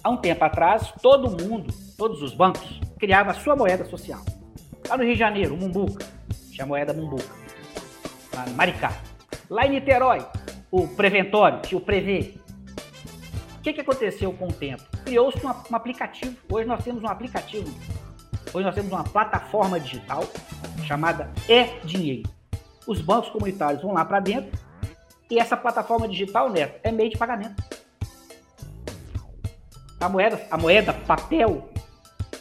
Há um tempo atrás, todo mundo, todos os bancos, criavam a sua moeda social. Lá no Rio de Janeiro, o Mumbuca, tinha a moeda Mumbuca. Na Maricá. Lá em Niterói, o Preventório, que o Prevê. O que, que aconteceu com o tempo? Criou-se um, um aplicativo. Hoje nós temos um aplicativo. Hoje nós temos uma plataforma digital chamada E-Dinheiro. Os bancos comunitários vão lá para dentro e essa plataforma digital, Neto, é meio de pagamento. A moeda, a moeda papel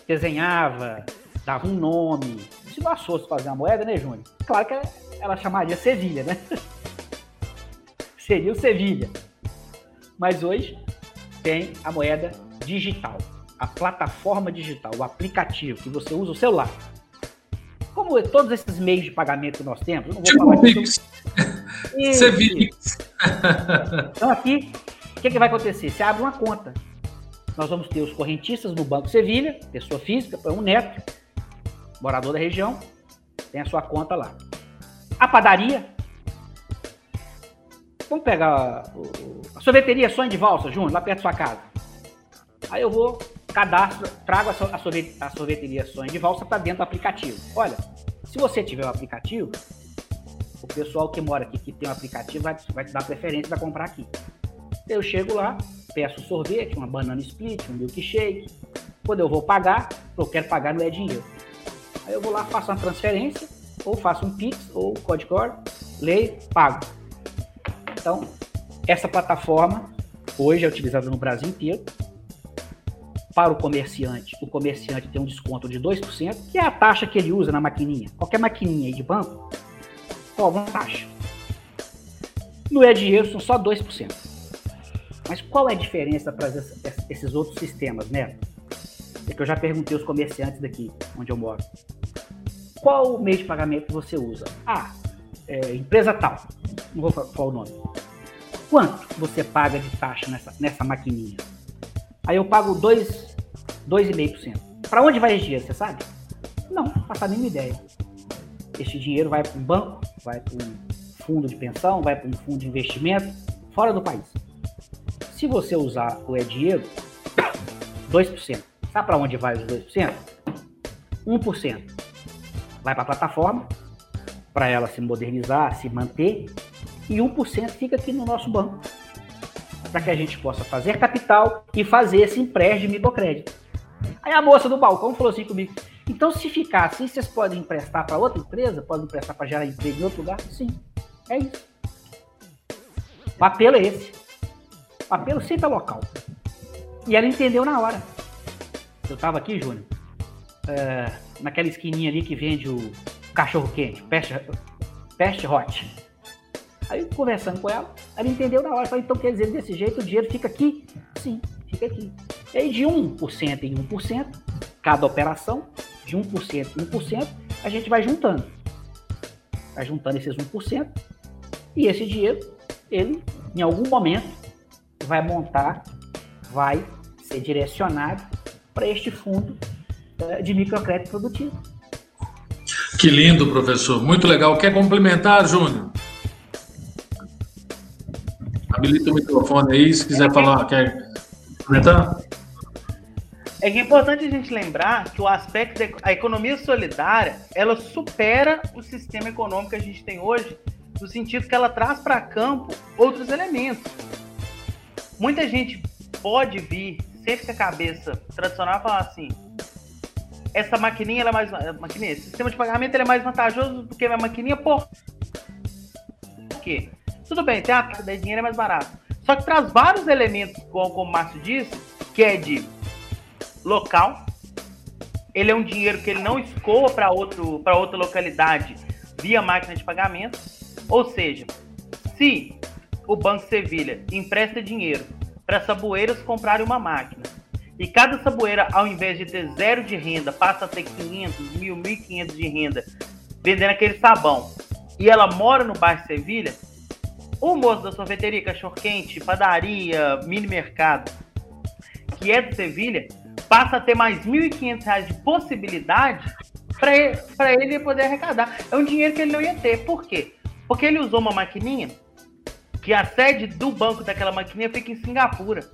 desenhava, dava um nome. Se nós fosse fazer uma moeda, né, Júnior? Claro que ela chamaria Sevilha, né? Seria o Sevilha. Mas hoje tem a moeda digital, a plataforma digital, o aplicativo que você usa o celular. Como todos esses meios de pagamento que nós temos, eu não vou tipo falar Pix. Sevilha. Então aqui, o que, que vai acontecer? Você abre uma conta. Nós vamos ter os correntistas no Banco Sevilha, pessoa física, um neto, morador da região, tem a sua conta lá. A padaria. Vamos pegar a sorveteria Sonho de Valsa, Júnior, lá perto da sua casa. Aí eu vou, cadastro, trago a, sorveteria Sonho de Valsa para dentro do aplicativo. Olha, se você tiver o um aplicativo, o pessoal que mora aqui, que tem o um aplicativo, vai, vai te dar preferência para comprar aqui. Eu chego lá, peço sorvete, uma banana split, um milkshake. Quando eu vou pagar, eu quero pagar não é dinheiro. Aí eu vou lá, faço uma transferência, ou faço um Pix, ou Code Core, leio, pago. Então, essa plataforma hoje é utilizada no Brasil inteiro. Para o comerciante, o comerciante tem um desconto de 2%, que é a taxa que ele usa na maquininha. Qualquer maquininha aí de banco, cobra uma taxa. No é dinheiro são só 2%. Mas qual é a diferença para esses outros sistemas, né? É que eu já perguntei aos comerciantes daqui, onde eu moro. Qual meio de pagamento você usa? Ah, é, empresa tal. Não vou falar o nome. Quanto você paga de taxa nessa, nessa maquininha? Aí eu pago 2,5%. Para onde vai esse dinheiro, você sabe? Não, faço a mínima ideia. Este dinheiro vai para um banco, vai para um fundo de pensão, vai para um fundo de investimento fora do país. Se você usar o e-dinheiro, 2%. Sabe para onde vai os 2%? 1% vai para a plataforma, para ela se modernizar, se manter, e 1% fica aqui no nosso banco, para que a gente possa fazer capital e fazer esse empréstimo de microcrédito. Aí a moça do balcão falou assim comigo: então se ficar assim, vocês podem emprestar para outra empresa? Podem emprestar para gerar emprego em outro lugar? Sim, é isso. O apelo é esse. O apelo sempre é local. E ela entendeu na hora. Eu estava aqui, Júnior, é, naquela esquininha ali que vende o cachorro quente, peste, peste hot. Aí, conversando com ela, ela entendeu na hora. Falei, então quer dizer, desse jeito o dinheiro fica aqui? Sim, fica aqui. E aí, de 1% em 1%, cada operação, de 1% em 1%, a gente vai juntando. Vai juntando esses 1%, e esse dinheiro, ele, em algum momento, vai montar, vai ser direcionado para este fundo de microcrédito produtivo. Que lindo, professor. Muito legal. Quer complementar, Júnior? Habilita o microfone aí, se quiser falar. Quer complementar? É que é importante a gente lembrar que o aspecto da economia solidária, ela supera o sistema econômico que a gente tem hoje, no sentido que ela traz para campo outros elementos. Muita gente pode vir sempre com a cabeça tradicional e falar assim: essa maquininha é mais. Maquininha, esse sistema de pagamento é mais vantajoso do que a maquininha por quê? Tudo bem, tem a taxa de dinheiro é mais barato. Só que traz vários elementos, como, como o Márcio disse, que é de local. Ele é um dinheiro que ele não escoa para outra localidade via máquina de pagamento. Ou seja, se o Banco Sevilha empresta dinheiro para saboeiras comprarem uma máquina. E cada saboeira, ao invés de ter zero de renda, passa a ter 500, mil, 1.500 de renda, vendendo aquele sabão. E ela mora no bairro Sevilha, o moço da sorveteria, cachorro-quente, padaria, mini mercado, que é de Sevilha, passa a ter mais R$ 1.500 de possibilidade para ele poder arrecadar. É um dinheiro que ele não ia ter. Por quê? Porque ele usou uma maquininha que a sede do banco daquela maquininha fica em Singapura.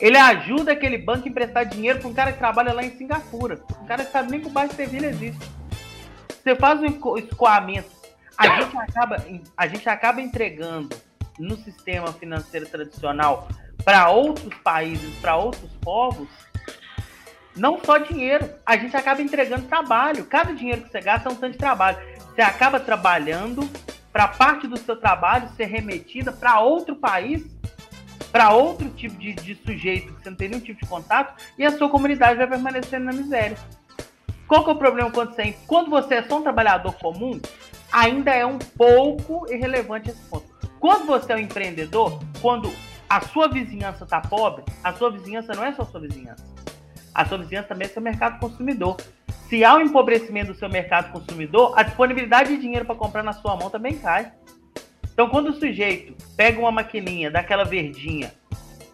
Ele ajuda aquele banco a emprestar dinheiro para um cara que trabalha lá em Singapura. Um cara que sabe nem que o bairro de Sevilha existe. Você faz um escoamento a gente acaba, a gente acaba entregando no sistema financeiro tradicional para outros países, para outros povos, não só dinheiro, a gente acaba entregando trabalho. Cada dinheiro que você gasta é um tanto de trabalho. Você acaba trabalhando para parte do seu trabalho ser remetida para outro país, para outro tipo de, de sujeito que você não tem nenhum tipo de contato, e a sua comunidade vai permanecendo na miséria. Qual que é o problema quando você, quando você é só um trabalhador comum? Ainda é um pouco irrelevante esse ponto. Quando você é um empreendedor, quando a sua vizinhança está pobre, a sua vizinhança não é só a sua vizinhança. A sua vizinhança também é seu mercado consumidor. Se há um empobrecimento do seu mercado consumidor, a disponibilidade de dinheiro para comprar na sua mão também cai. Então, quando o sujeito pega uma maquininha daquela verdinha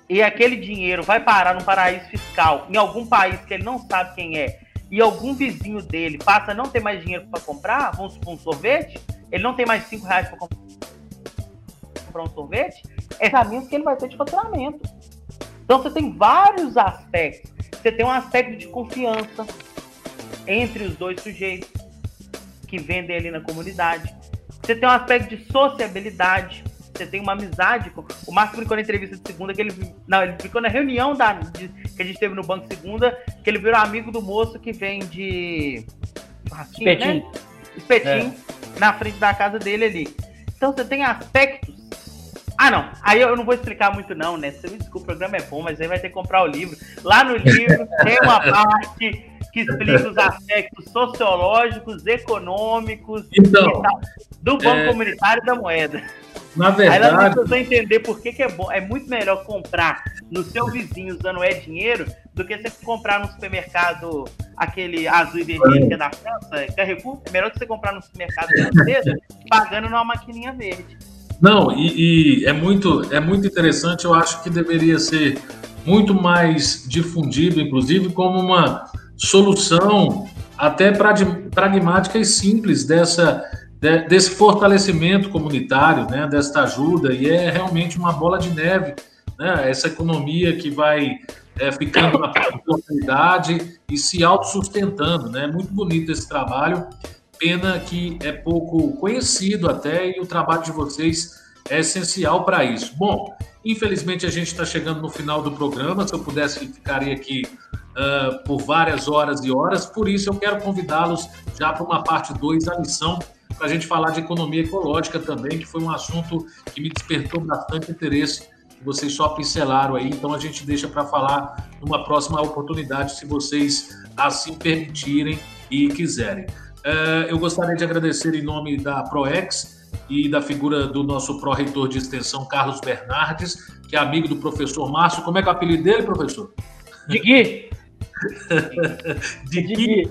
e aquele dinheiro vai parar num paraíso fiscal em algum país que ele não sabe quem é e algum vizinho dele passa a não ter mais dinheiro para comprar, vamos supor um sorvete, ele não tem mais cinco reais para comprar um sorvete, é caminho que ele vai ter de faturamento. Então você tem vários aspectos. Você tem um aspecto de confiança entre os dois sujeitos que vendem ali na comunidade. Você tem um aspecto de sociabilidade. Você tem uma amizade. Com... O Márcio brincou na entrevista de segunda que ele. Não, ele ficou na reunião da... De... que a gente teve no banco segunda, que ele virou amigo do moço que vende. Espetinho. Né? Espetinho é. na frente da casa dele ali. Então você tem aspectos ah, não. Aí eu não vou explicar muito, não, né? Você me desculpa, o programa é bom, mas aí vai ter que comprar o livro. Lá no livro tem uma parte que explica os aspectos sociológicos, econômicos então, tal, do Banco é... Comunitário da Moeda. Na verdade. Aí ela precisa entender por que, que é bom. É muito melhor comprar no seu vizinho usando é dinheiro do que você comprar no supermercado aquele azul e vermelho que é da França, Carrefour. É melhor que você comprar no supermercado francês pagando numa maquininha verde. Não, e, e, é, muito, é muito interessante, eu acho que deveria ser muito mais difundido, inclusive, como uma solução até pragmática e simples dessa, desse fortalecimento comunitário, né, desta ajuda, e é realmente uma bola de neve, né, essa economia que vai é, ficando na oportunidade e se autossustentando. Né, é muito bonito esse trabalho Pena que é pouco conhecido até e o trabalho de vocês é essencial para isso. Bom, infelizmente a gente está chegando no final do programa. Se eu pudesse, ficaria aqui uh, por várias horas e horas. Por isso, eu quero convidá-los já para uma parte 2 da missão, para a gente falar de economia ecológica também, que foi um assunto que me despertou bastante interesse. Vocês só pincelaram aí, então a gente deixa para falar numa próxima oportunidade, se vocês assim permitirem e quiserem. É, eu gostaria de agradecer em nome da ProEx e da figura do nosso pró-reitor de extensão, Carlos Bernardes, que é amigo do professor Márcio. Como é que é o apelido dele, professor? Digui. Digui.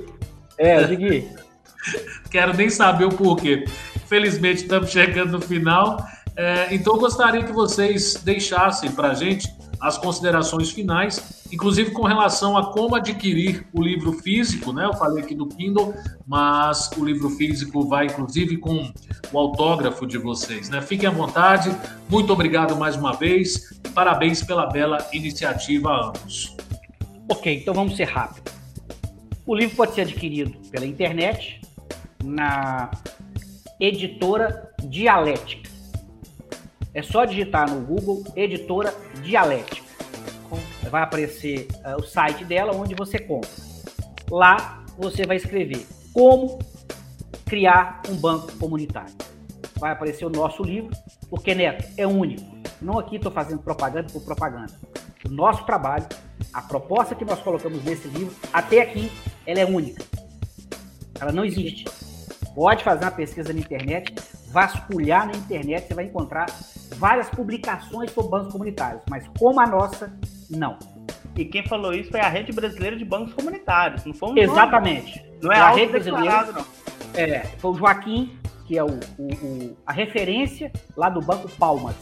É, Digui. Quero nem saber o porquê. Felizmente estamos chegando no final. É, então, eu gostaria que vocês deixassem para a gente as considerações finais, inclusive com relação a como adquirir o livro físico, né? Eu falei aqui do Kindle, mas o livro físico vai inclusive com o autógrafo de vocês, né? Fiquem à vontade. Muito obrigado mais uma vez parabéns pela bela iniciativa a ambos. Ok, então vamos ser rápido. O livro pode ser adquirido pela internet na editora Dialética. É só digitar no Google editora Dialética. Vai aparecer uh, o site dela onde você compra. Lá você vai escrever como criar um banco comunitário. Vai aparecer o nosso livro, porque Neto é único. Não aqui estou fazendo propaganda por propaganda. O nosso trabalho, a proposta que nós colocamos nesse livro, até aqui, ela é única. Ela não existe. Pode fazer uma pesquisa na internet, vasculhar na internet, você vai encontrar várias publicações sobre bancos comunitários, mas como a nossa, não. E quem falou isso foi a Rede Brasileira de Bancos Comunitários, não foi Exatamente. Não, não é a Rede Brasileira. Não. É, foi o Joaquim, que é o, o, o, a referência lá do Banco Palmas,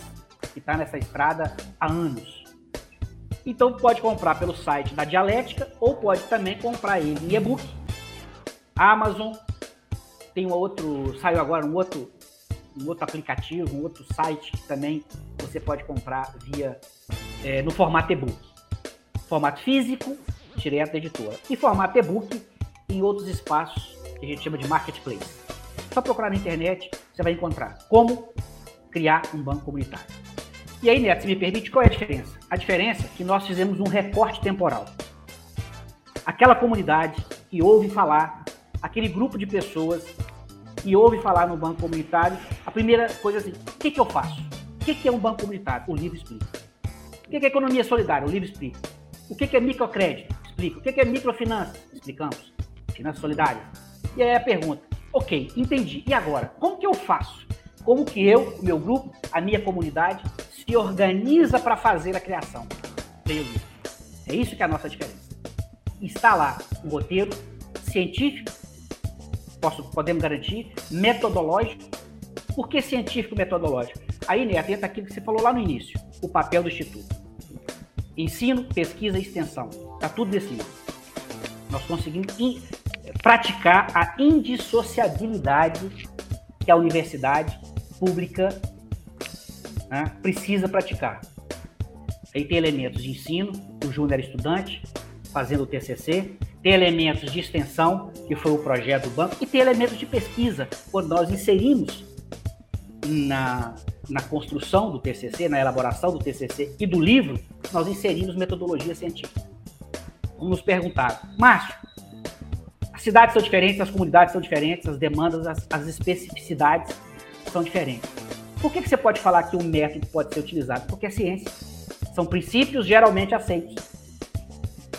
que está nessa estrada há anos. Então pode comprar pelo site da Dialética ou pode também comprar ele em e-book. Amazon tem um outro, saiu agora um outro um outro aplicativo, um outro site que também você pode comprar via é, no formato e-book. Formato físico, direto da editora. E formato e-book em outros espaços que a gente chama de marketplace. Só procurar na internet, você vai encontrar como criar um banco comunitário. E aí, Neto, se me permite, qual é a diferença? A diferença é que nós fizemos um recorte temporal. Aquela comunidade que ouve falar, aquele grupo de pessoas que ouve falar no banco comunitário, a primeira coisa é assim, o que, que eu faço? O que, que é um banco comunitário? O livro explica. O que, que é economia solidária? O livro explica. O que, que é microcrédito? Explica. O que, que é microfinança? Explicamos. Finanças solidárias. E aí a pergunta, ok, entendi. E agora? Como que eu faço? Como que eu, o meu grupo, a minha comunidade se organiza para fazer a criação? É isso que é a nossa diferença. Está lá um roteiro científico, posso, podemos garantir, metodológico. Por que científico metodológico? Aí, né, atenta aquilo que você falou lá no início, o papel do Instituto. Ensino, pesquisa e extensão. Está tudo decidido. Nós conseguimos praticar a indissociabilidade que a universidade pública né, precisa praticar. Aí tem elementos de ensino, o Júnior era estudante, fazendo o TCC, tem elementos de extensão, que foi o projeto do banco, e tem elementos de pesquisa, quando nós inserimos na, na construção do TCC, na elaboração do TCC e do livro, nós inserimos metodologia científica. Vamos nos perguntar, Márcio, as cidades são diferentes, as comunidades são diferentes, as demandas, as, as especificidades são diferentes. Por que, que você pode falar que um método pode ser utilizado? Porque é ciência. São princípios geralmente aceitos.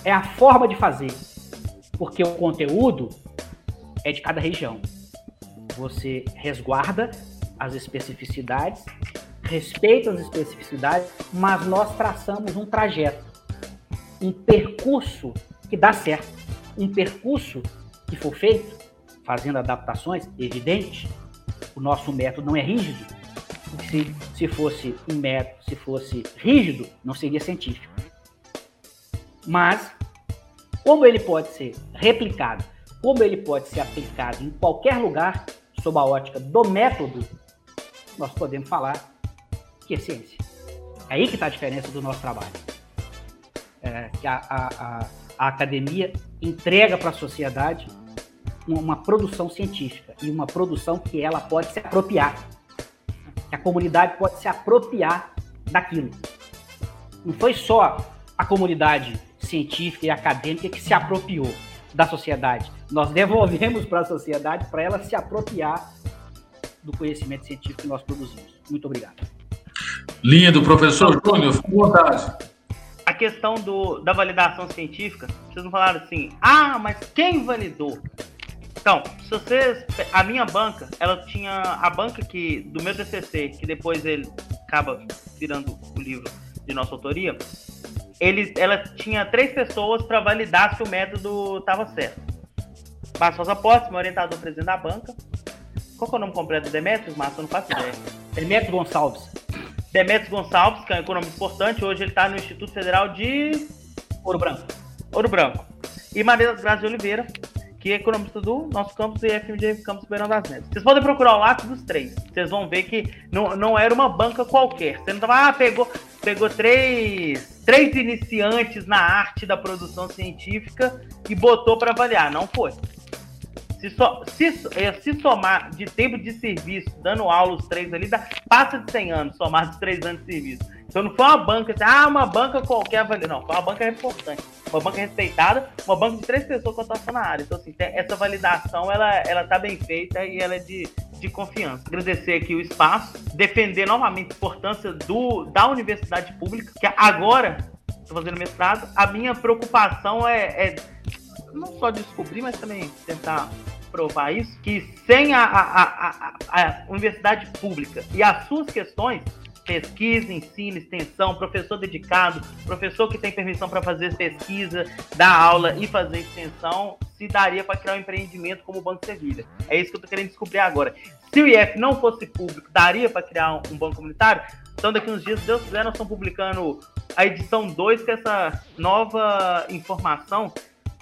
É a forma de fazer. Porque o conteúdo é de cada região. Você resguarda as especificidades, respeita as especificidades, mas nós traçamos um trajeto, um percurso que dá certo, um percurso que for feito, fazendo adaptações, evidente, o nosso método não é rígido. Se, se fosse um método, se fosse rígido, não seria científico. Mas, como ele pode ser replicado, como ele pode ser aplicado em qualquer lugar, sob a ótica do método, nós podemos falar que é ciência. É aí que está a diferença do nosso trabalho. É, que a, a, a, a academia entrega para a sociedade uma produção científica e uma produção que ela pode se apropriar. Que a comunidade pode se apropriar daquilo. Não foi só a comunidade científica e acadêmica que se apropriou da sociedade. Nós devolvemos para a sociedade para ela se apropriar do conhecimento científico que nós produzimos. Muito obrigado. Lindo, professor Júnior, fique vontade. A questão do, da validação científica, vocês não falaram assim, ah, mas quem validou? Então, se vocês. A minha banca, ela tinha. A banca que do meu TCC, que depois ele acaba virando o livro de nossa autoria, ele, ela tinha três pessoas para validar se o método estava certo. Márcio Rosa Portes, meu orientador presidente da banca. Qual é o nome completo do Demetrios, Márcio? Eu não faço ideia. Demetrios Gonçalves. Demetrios Gonçalves, que é um economista importante, hoje ele está no Instituto Federal de Ouro Branco. Ouro Branco. E Maria das Graças de Oliveira, que é economista do nosso campus e FMG Campus Beirão das Neves. Vocês podem procurar o lápis dos três. Vocês vão ver que não, não era uma banca qualquer. Você não tava, ah, pegou, pegou três, três iniciantes na arte da produção científica e botou para avaliar. Não foi. Se, so, se, é, se somar de tempo de serviço, dando aula os três ali, dá, passa de 100 anos, somar os três anos de serviço. Então não foi uma banca, assim, ah, uma banca qualquer, não, foi uma banca importante, uma banca respeitada, uma banca de três pessoas que atuam na área. Então, assim, essa validação, ela, ela tá bem feita e ela é de, de confiança. Agradecer aqui o espaço, defender novamente a importância do, da universidade pública, que agora, estou fazendo mestrado, a minha preocupação é, é não só descobrir, mas também tentar provar isso, que sem a, a, a, a, universidade pública e as suas questões, pesquisa, ensino, extensão, professor dedicado, professor que tem permissão para fazer pesquisa, dar aula e fazer extensão, se daria para criar um empreendimento como o Banco Sevilha. É isso que eu estou querendo descobrir agora. Se o IF não fosse público, daria para criar um, um, banco comunitário? Então, daqui uns dias, se Deus quiser, nós estamos publicando a edição 2, que é essa nova informação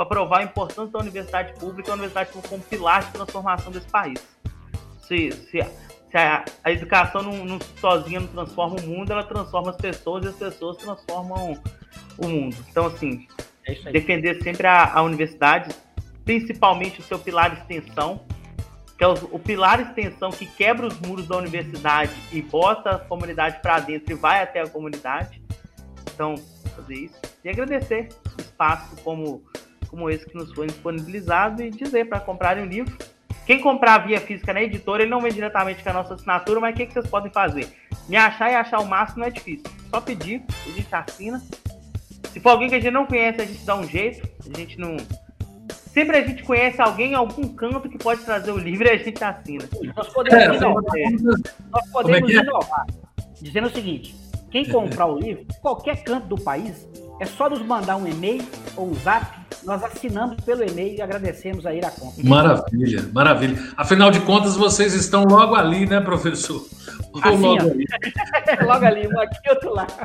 para provar a importância da universidade pública a universidade pública como pilar de transformação desse país. Se, se, se a, a, educação não, não, sozinha não transforma o mundo, ela transforma as pessoas e as pessoas transformam o mundo. Então, assim, é defender sempre a, a universidade, principalmente o seu pilar de extensão, que é o, o pilar extensão que quebra os muros da universidade e bota a comunidade para dentro e vai até a comunidade. Então, fazer isso. E agradecer o espaço como, como esse que nos foi disponibilizado e dizer para comprarem o livro. Quem comprar via física na editora, ele não vem diretamente com a nossa assinatura, mas o que, que vocês podem fazer? Me achar e achar o máximo não é difícil. Só pedir, a gente assina. Se for alguém que a gente não conhece, a gente dá um jeito. A gente não. Sempre a gente conhece alguém em algum canto que pode trazer o livro e a gente assina. Nós podemos é, inovar. Nós podemos é, é inovar. Dizendo o seguinte: quem comprar o livro, qualquer canto do país, é só nos mandar um e-mail ou um zap. Nós assinamos pelo e-mail e agradecemos a conta. Maravilha, maravilha. Afinal de contas, vocês estão logo ali, né, professor? Assim, logo, ali. logo ali, um aqui e outro lá.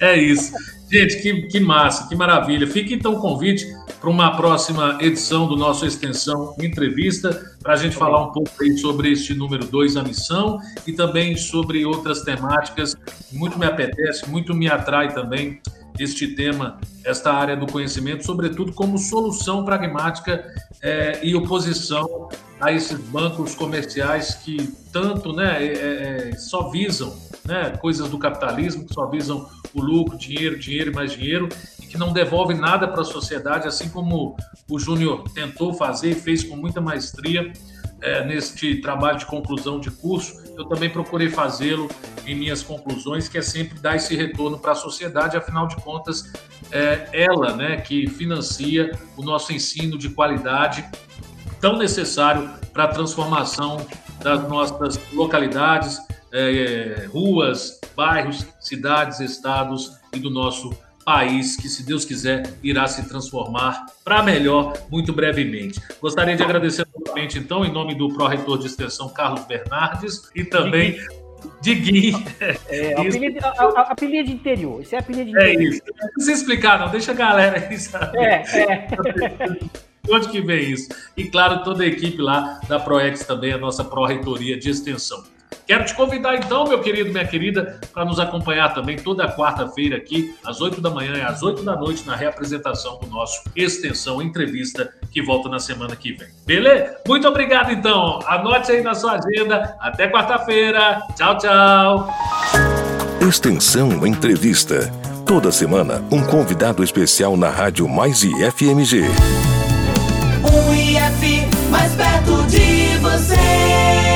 É isso. Gente, que, que massa, que maravilha. Fica então o convite para uma próxima edição do nosso Extensão Entrevista, para a gente falar um pouco aí sobre este número 2, a missão, e também sobre outras temáticas. Muito me apetece, muito me atrai também este tema, esta área do conhecimento, sobretudo como solução pragmática é, e oposição a esses bancos comerciais que tanto né, é, é, só visam né, coisas do capitalismo, que só visam o lucro, dinheiro, dinheiro e mais dinheiro, que não devolvem nada para a sociedade, assim como o Júnior tentou fazer e fez com muita maestria é, neste trabalho de conclusão de curso, eu também procurei fazê-lo em minhas conclusões, que é sempre dar esse retorno para a sociedade, afinal de contas, é ela né, que financia o nosso ensino de qualidade tão necessário para a transformação das nossas localidades, é, ruas, bairros, cidades, estados e do nosso país que, se Deus quiser, irá se transformar para melhor muito brevemente. Gostaria de agradecer novamente, então, em nome do pró-reitor de extensão Carlos Bernardes e também de Gui. É, apelido, apelido interior. Isso é apelido é interior. É isso. Não precisa explicar, não. Deixa a galera aí saber. É, é. Onde que vem isso? E, claro, toda a equipe lá da ProEx também, a nossa pró-reitoria de extensão. Quero te convidar então, meu querido, minha querida, para nos acompanhar também toda quarta-feira aqui, às 8 da manhã e às 8 da noite, na reapresentação do nosso Extensão Entrevista, que volta na semana que vem. Beleza? Muito obrigado então. Anote aí na sua agenda. Até quarta-feira. Tchau, tchau. Extensão Entrevista. Toda semana, um convidado especial na Rádio Mais IFMG. Um IF mais perto de você.